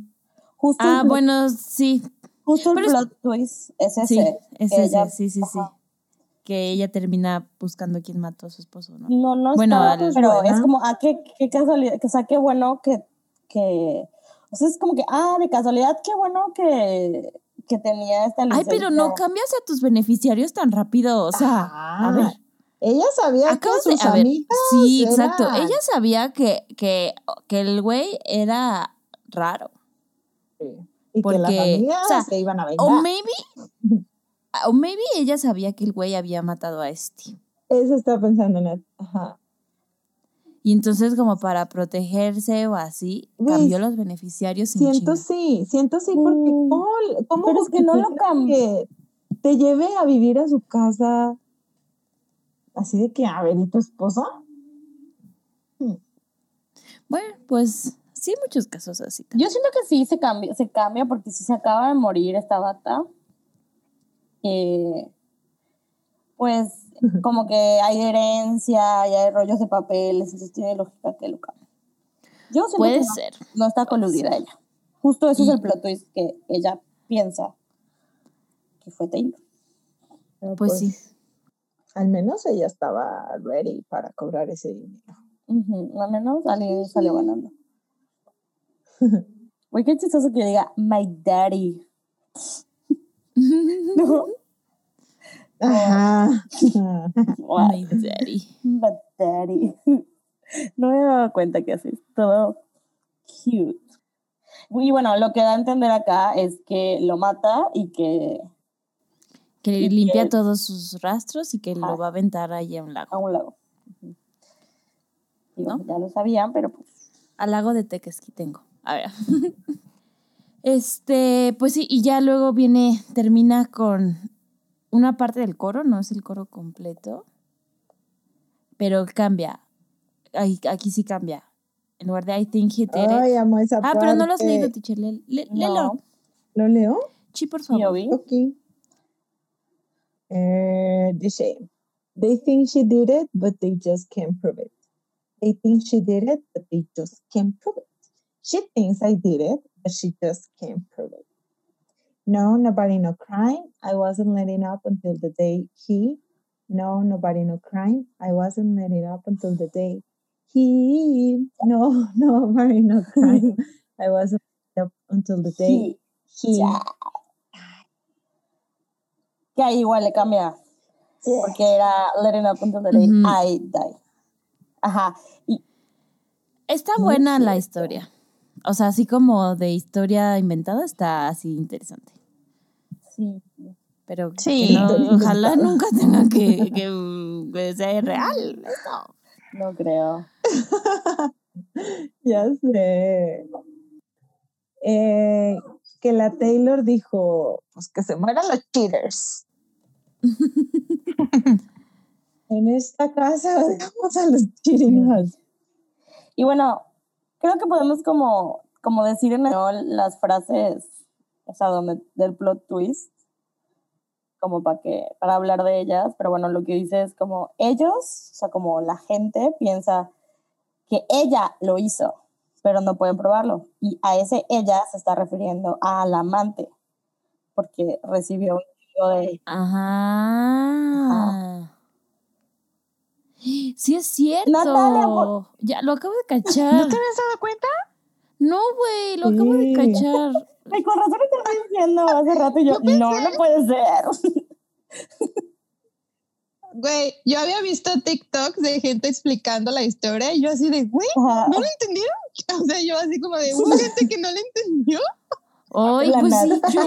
Justo ah, el, bueno, sí. justo el pero es- plot twist es ese. Sí, es ese, ella- sí, sí, sí. Que ella termina buscando quién mató a su esposo, ¿no? No, no Bueno, estaba, al- pero es como, ah, qué, qué casualidad, o sea, qué bueno que, que, o sea, es como que, ah, de casualidad, qué bueno que, que tenía esta Ay, licencia. pero no cambias a tus beneficiarios tan rápido, o sea, a Ah, ver. Ella sabía Acabas que de. sus A ver, amigas sí, eran- exacto. Ella sabía que, que, que el güey era raro. y que las amigas o sea, se iban a vengar. O maybe. O maybe ella sabía que el güey había matado a este. Eso estaba pensando, Nat. Ajá. Y entonces, como para protegerse o así, cambió los beneficiarios en Siento sí, siento sí, porque Mm, ¿cómo, cómo pero es que no lo justificas cam- que te lleve a vivir a su casa así de que, a ver, ¿y tu esposa? Bueno, pues sí, muchos casos así. también. Yo siento que sí se cambia, se cambia porque si se acaba de morir esta bata, eh, pues como que hay herencia y hay rollos de papeles, entonces tiene lógica que lo cambie. Yo Puede que no, ser. no está coludida ella. Justo eso Y- es el plot twist que ella piensa que fue Taylor. Pero, Pues sí. Al menos ella estaba ready para cobrar ese dinero. Ujú, Al menos alguien salió ganando. Güey, qué chistoso que diga my daddy. No, Ajá. what? My daddy. My daddy. No me he dado cuenta que así es todo cute. Y bueno, lo que da a entender acá es que lo mata y que, Que Y limpia que- todos sus rastros y que Ajá. lo va a aventar ahí a un lago. a un lago. Ya lo sabían, pero pues Al lago de Tequesquitengo. A ver. este, pues sí, y ya luego viene, termina con una parte del coro, no es el coro completo, pero cambia. Ahí- aquí sí cambia. En lugar de I think he did it. Ay, amo esa Ah, pero no lo has leído, teacher. Le- le- No. léelo. ¿Lo leo? Sí, por favor. Ok. Eh, dice, they think she did it, but they just can't prove it. They think she did it, but they just can't prove it. She thinks I did it, but she just can't prove it. No, nobody, no crime. I wasn't letting up until the day he. No, nobody, no crime. I wasn't letting up until the day he. No, nobody, no crime. I wasn't letting up until the day he. ya. Que ahí igual le cambia. Porque era letting up until the day. I die. Ajá. Y Está buena la historia. O sea, así como de historia inventada, está así interesante. Sí. Pero Sí. no- ojalá nunca tenga que, que, que ser real. esto. No creo. Ya sé. Eh, que la Taylor dijo, pues que se mueran los cheaters. en esta casa odiamos a los husbands. Y bueno, creo que podemos como, como decir en español las frases, o sea, donde, del plot twist, como para que, para hablar de ellas, pero bueno, lo que dice es como ellos, o sea, como la gente piensa que ella lo hizo, pero no pueden probarlo. Y a ese ella se está refiriendo al amante, porque recibió un testigo de Ajá. Sí es cierto. Natalia, por- Ya, lo acabo de cachar. ¿No te habías dado cuenta? No, güey, lo acabo de Sí. cachar. Ay, con razón te estoy diciendo hace rato y yo, no, no puede ser. Güey, yo había visto TikToks de gente explicando la historia y yo así de, güey. ¿no lo entendieron? O sea, yo así como de, hubo gente que no lo entendió. Ay, La pues sí, yo.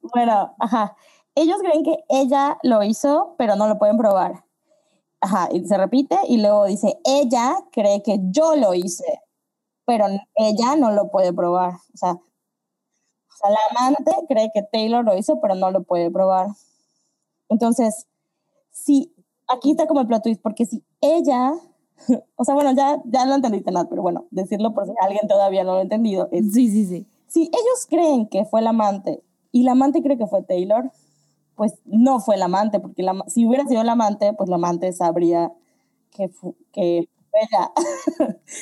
Bueno, ajá. Ellos creen que ella lo hizo, pero no lo pueden probar. Ajá, y se repite y luego dice, ella cree que yo lo hice, pero ella no lo puede probar. O sea, o sea, la amante cree que Taylor lo hizo, pero no lo puede probar. Entonces, sí, aquí está como el plot twist, porque si ella, o sea, bueno, ya, ya lo entendiste, Nat, pero bueno, decirlo por si alguien todavía no lo ha entendido, es Sí, sí, sí. si ellos creen que fue el amante y la amante cree que fue Taylor, pues no fue el amante, porque la si hubiera sido el amante, pues la amante sabría que, fu- que fue ella.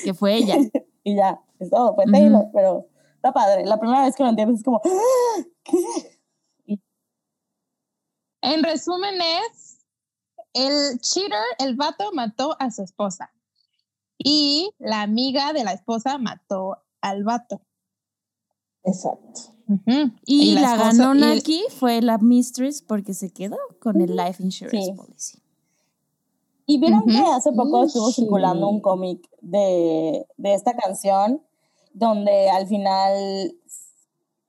Que fue ella. y ya, es todo, fue. Taylor, pero está padre. La primera vez que lo entiendes es como, "Ah, ¿qué? En resumen es, el cheater, el vato mató a su esposa y la amiga de la esposa mató al vato. Exacto. Ujú. Y, la, esposa- ganona y- aquí fue la Mistress porque se quedó con el Life Insurance Sí. Policy. Y vieron Ujú. que hace poco estuvo circulando un cómic de, de esta canción, donde al final,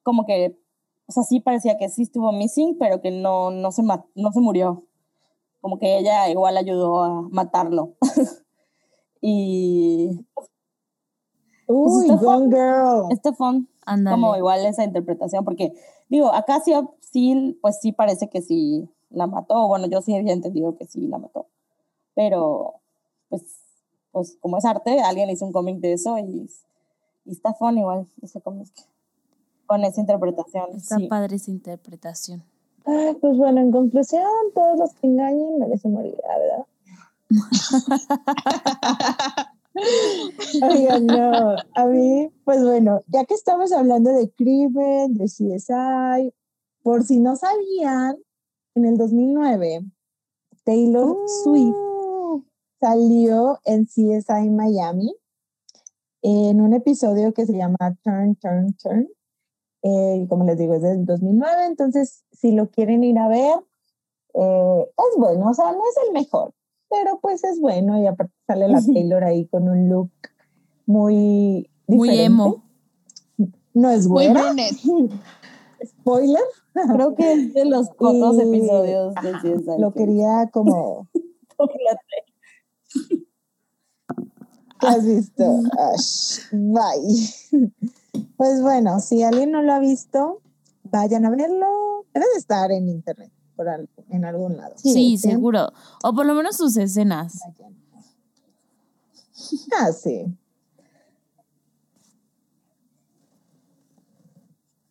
como que, o sea, sí parecía que sí estuvo missing, pero que no, no, se, no se murió. Como que ella igual ayudó a matarlo. y Uy, está Gone Girl. este Ándale. como igual esa interpretación, porque digo, acá sí, sí, pues sí parece que sí la mató, bueno, yo sí había entendido que sí la mató, pero pues, pues como es arte, alguien hizo un cómic de eso y, y está fun igual ese cómic, con esa interpretación. Está sí. padre esa interpretación. Ay, pues bueno, en conclusión, todos los que engañen merecen morir, la verdad. Oigan, no, a mí, pues bueno, ya que estamos hablando de crimen, de CSI, por si no sabían, en el 2009, Taylor Swift salió en CSI Miami en un episodio que se llama Turn, Turn, Turn. Eh, como les digo, es del 2009, entonces si lo quieren ir a ver, eh, es bueno, o sea, no es el mejor, pero pues es bueno y aparte sale la Taylor ahí con un look muy Muy emo. No es brunette. spoiler, Creo que es de los pocos Y- episodios de CSI. Lo que- quería como... ¿Qué has visto? Ash, bye. Pues bueno, si alguien no lo ha visto, vayan a verlo. Debe de estar en internet, por al- en algún lado. Sí, seguro. O por lo menos sus escenas. Ah, sí.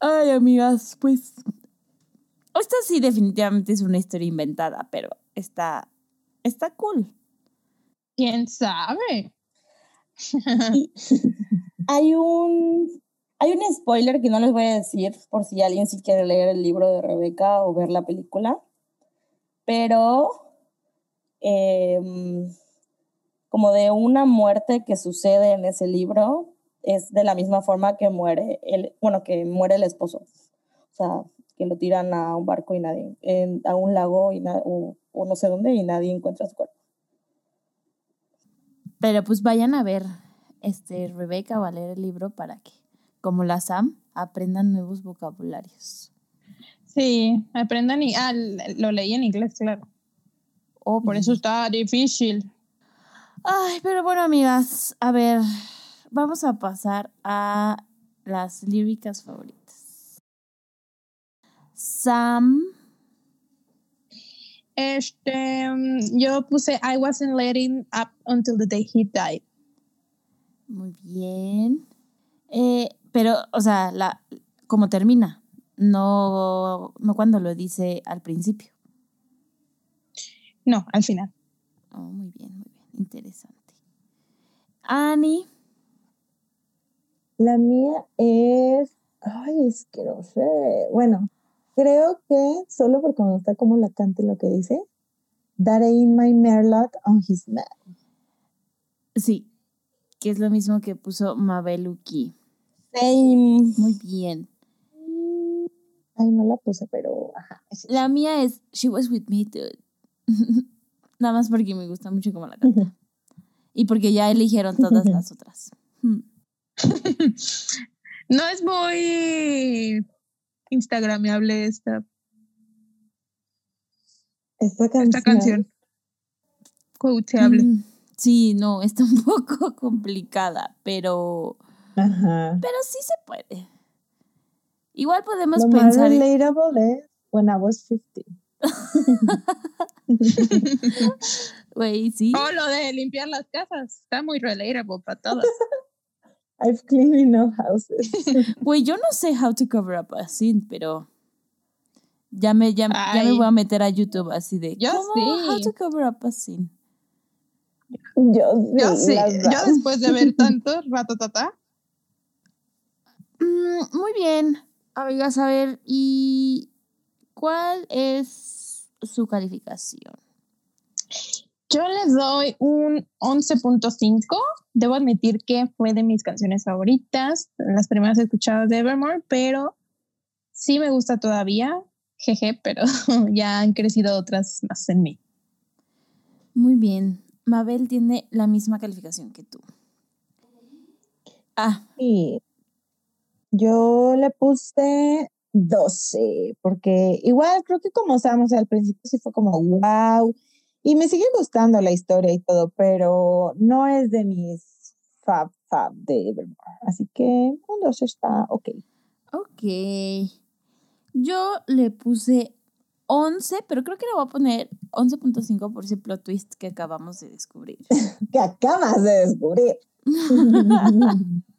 Ay, amigas, pues. Esta sí, definitivamente es una historia inventada, pero está. Está cool. ¿Quién sabe? Hay un, hay un spoiler que no les voy a decir por si alguien sí quiere leer el libro de Rebeca o ver la película, pero em, como de una muerte que sucede en ese libro es de la misma forma que muere el, bueno, que muere el esposo. O sea, que lo tiran a un barco y nadie, en- a un lago y na- o, o no sé dónde y nadie encuentra su cuerpo. Pero pues vayan a ver este Rebeca o a leer el libro para que, como la Sam, aprendan nuevos vocabularios. Sí, aprendan y ah, lo leí en inglés, claro. Por eso está difícil. Ay, pero bueno, amigas, a ver, vamos a pasar a las líricas favoritas. Sam, Este, mm, yo puse I wasn't letting up until the day he died. muy bien. Eh, pero, o sea, la, como termina, no, no cuando lo dice al principio. No, al final. Oh, muy bien, muy bien, interesante. Annie, La mía es. Ay, es que no sé. Bueno, creo que solo porque me gusta cómo la canta y lo que dice. That ain't my merlot on his neck. sí, que es lo mismo que puso Mabeluki. Same. Muy bien. Ay, no la puse, pero ajá. La mía es She Was With Me, dude. Nada más porque me gusta mucho cómo la canta. Y porque ya eligieron todas las otras. Hmm. No es muy instagramable esta, Esta canción. esta canción. Mm, Sí, no, está un poco complicada, pero, Ajá. pero sí se puede. Igual podemos Lo más pensar. relatable es When I Was 50. Güey, sí. Oh, lo de limpiar las casas. Está muy relatable para todas. I've cleaned enough houses. Güey, yo no sé how to cover up a sin, pero ya me, ya, ya me voy a meter a YouTube así de Yo ¿cómo? sí. How to cover up a sin. Yo sí. Yo sí, yo después de ver tanto ratatata, Mm, muy bien. Amigas, a ver, ¿y cuál es su calificación? Yo les doy un 11.5. Debo admitir que fue de mis canciones favoritas, las primeras escuchadas de Evermore, pero sí me gusta todavía. Jeje, pero ya han crecido otras más en mí. Muy bien. Mabel tiene la misma calificación que tú. Ah, Sí. Yo le puse 12, porque igual creo que como estábamos al principio sí fue como wow, y me sigue gustando la historia y todo, pero no es de mis fab fab de Evermore, así que un 12 está ok. ok. Yo le puse 11, pero creo que le voy a poner 11.5 por ese plot twist que acabamos de descubrir. Que acabas de descubrir.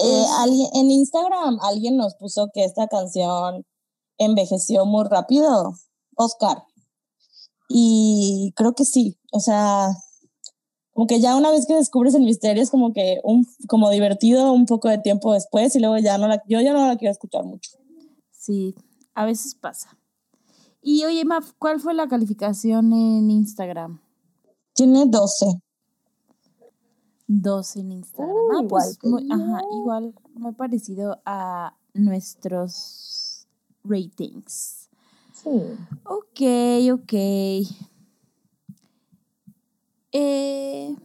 Eh, alguien, en Instagram alguien nos puso que esta canción envejeció muy rápido, Oscar. Y creo que sí, o sea, como que ya una vez que descubres el misterio es como que un, como divertido un poco de tiempo después y luego ya no la, yo ya no la quiero escuchar mucho. Sí, a veces pasa. Y oye, Maf, ¿cuál fue la calificación en Instagram? Tiene 12. 12 en Instagram. Uh, ah, igual pues muy, ajá, igual, muy parecido a nuestros ratings. Sí. Ok, ok. Eh,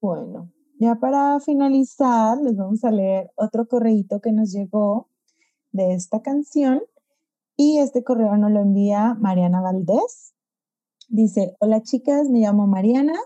Bueno, ya para finalizar, les vamos a leer otro correíto que nos llegó de esta canción Y este correo nos lo envía Mariana Valdés. Dice, hola chicas, me llamo Mariana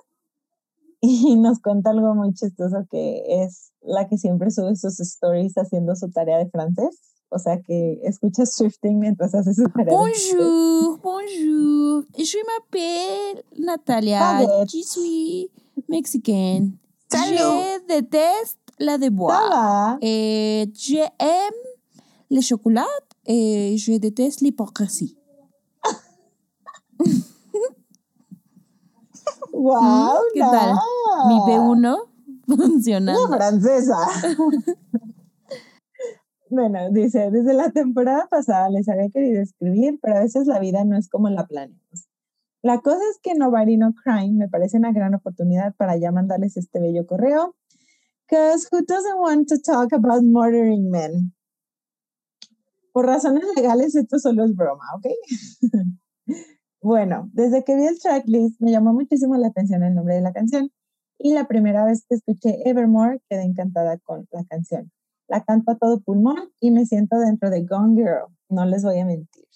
y nos cuenta algo muy chistoso que es la que siempre sube sus stories haciendo su tarea de francés. O sea que escucha Swifting mientras hace su tarea. Bonjour, bonjour. Je m'appelle Natalia. Je suis mexicaine. Je déteste la de bois. Et je aime le chocolat et je déteste l'hypocrisie. wow, ¿Qué tal? Mi B1 funciona. Una francesa. Bueno, dice, desde la temporada pasada les había querido escribir, pero a veces la vida no es como la planeamos. La cosa es que Nobody No Crime me parece una gran oportunidad para ya mandarles este bello correo. Because who doesn't want to talk about murdering men? Por razones legales, esto solo es broma, ¿ok? bueno, desde que vi el tracklist me llamó muchísimo la atención el nombre de la canción y la primera vez que escuché Evermore quedé encantada con la canción. La canto a todo pulmón y me siento dentro de Gone Girl, no les voy a mentir.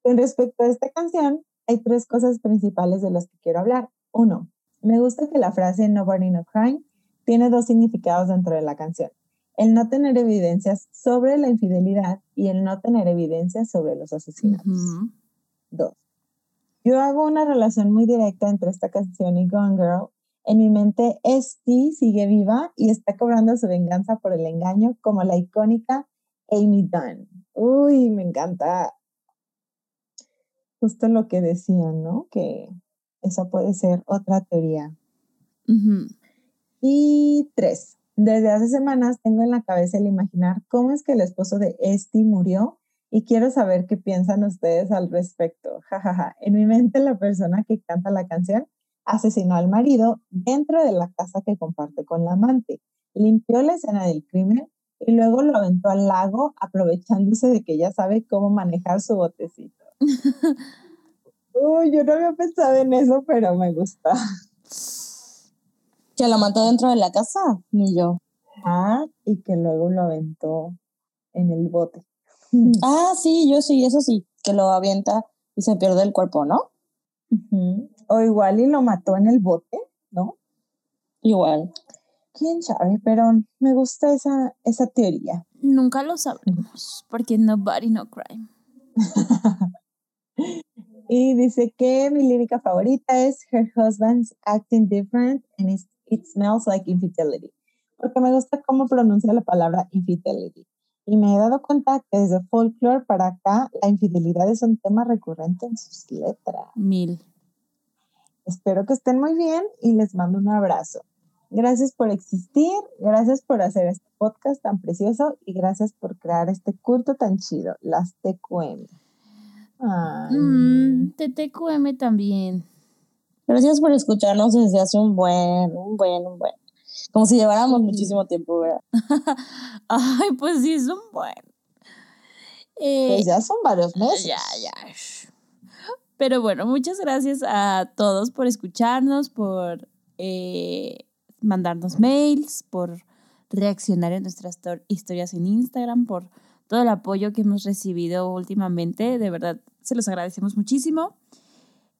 Con respecto a esta canción, hay tres cosas principales de las que quiero hablar. Uno, me gusta que la frase Nobody No Crime tiene dos significados dentro de la canción. El no tener evidencias sobre la infidelidad y el no tener evidencias sobre los asesinatos. Dos. Yo hago una relación muy directa entre esta canción y Gone Girl en mi mente, Esti sigue viva y está cobrando su venganza por el engaño como la icónica Amy Dunn. Uy, me encanta. Justo lo que decían, ¿no? Que esa puede ser otra teoría. Y tres, desde hace semanas tengo en la cabeza el imaginar cómo es que el esposo de Esti murió y quiero saber qué piensan ustedes al respecto. Jajaja. Ja, ja. En mi mente la persona que canta la canción asesinó al marido dentro de la casa que comparte con la amante, limpió la escena del crimen y luego lo aventó al lago aprovechándose de que ya sabe cómo manejar su botecito. Uy, yo no había pensado en eso, pero me gusta. ¿Que lo mató dentro de la casa? Ni yo. Ah, y que luego lo aventó en el bote. Ah, sí, yo sí, eso sí, que lo avienta y se pierde el cuerpo, ¿no? O igual y lo mató en el bote, ¿no? Igual. Quién sabe, pero me gusta esa, esa teoría. Nunca lo sabremos, porque nobody no crime. y dice que mi lírica favorita es Her husband's acting different and it smells like infidelity. Porque me gusta cómo pronuncia la palabra infidelity. Y me he dado cuenta que desde folklore para acá la infidelidad es un tema recurrente en sus letras. Mil. Espero que estén muy bien y les mando un abrazo. Gracias por existir, gracias por hacer este podcast tan precioso y gracias por crear este culto tan chido, las TQM. Mm, TTQM también. Gracias por escucharnos desde hace un buen, un buen, un buen. Como si lleváramos muchísimo tiempo, ¿verdad? Ay, pues sí, es un buen. Eh, pues ya son varios meses. Ya, ya. Pero bueno, muchas gracias a todos por escucharnos, por eh, mandarnos mails, por reaccionar en nuestras historias en Instagram, por todo el apoyo que hemos recibido últimamente. De verdad, se los agradecemos muchísimo.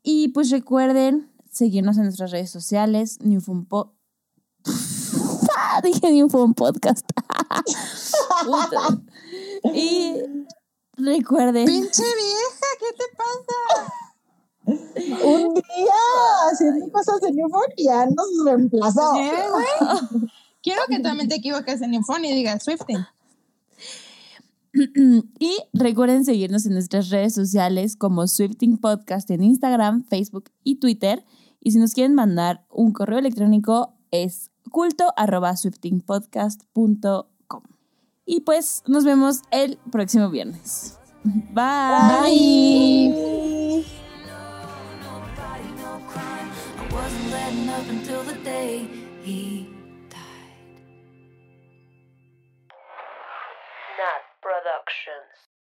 Y pues recuerden seguirnos en nuestras redes sociales, Newfonpo. Dije Newfon Podcast. y recuerden. Pinche vieja, ¿qué te pasa? Un día haciendo cosas en Newfon ya nos reemplazó. Quiero que también te equivoques en Newfon y digas Swifting. Y recuerden seguirnos en nuestras redes sociales como Swifting Podcast en Instagram, Facebook y Twitter. Y si nos quieren mandar un correo electrónico es culto arroba swiftingpodcast.com. Y pues nos vemos el próximo viernes. Bye. Bye.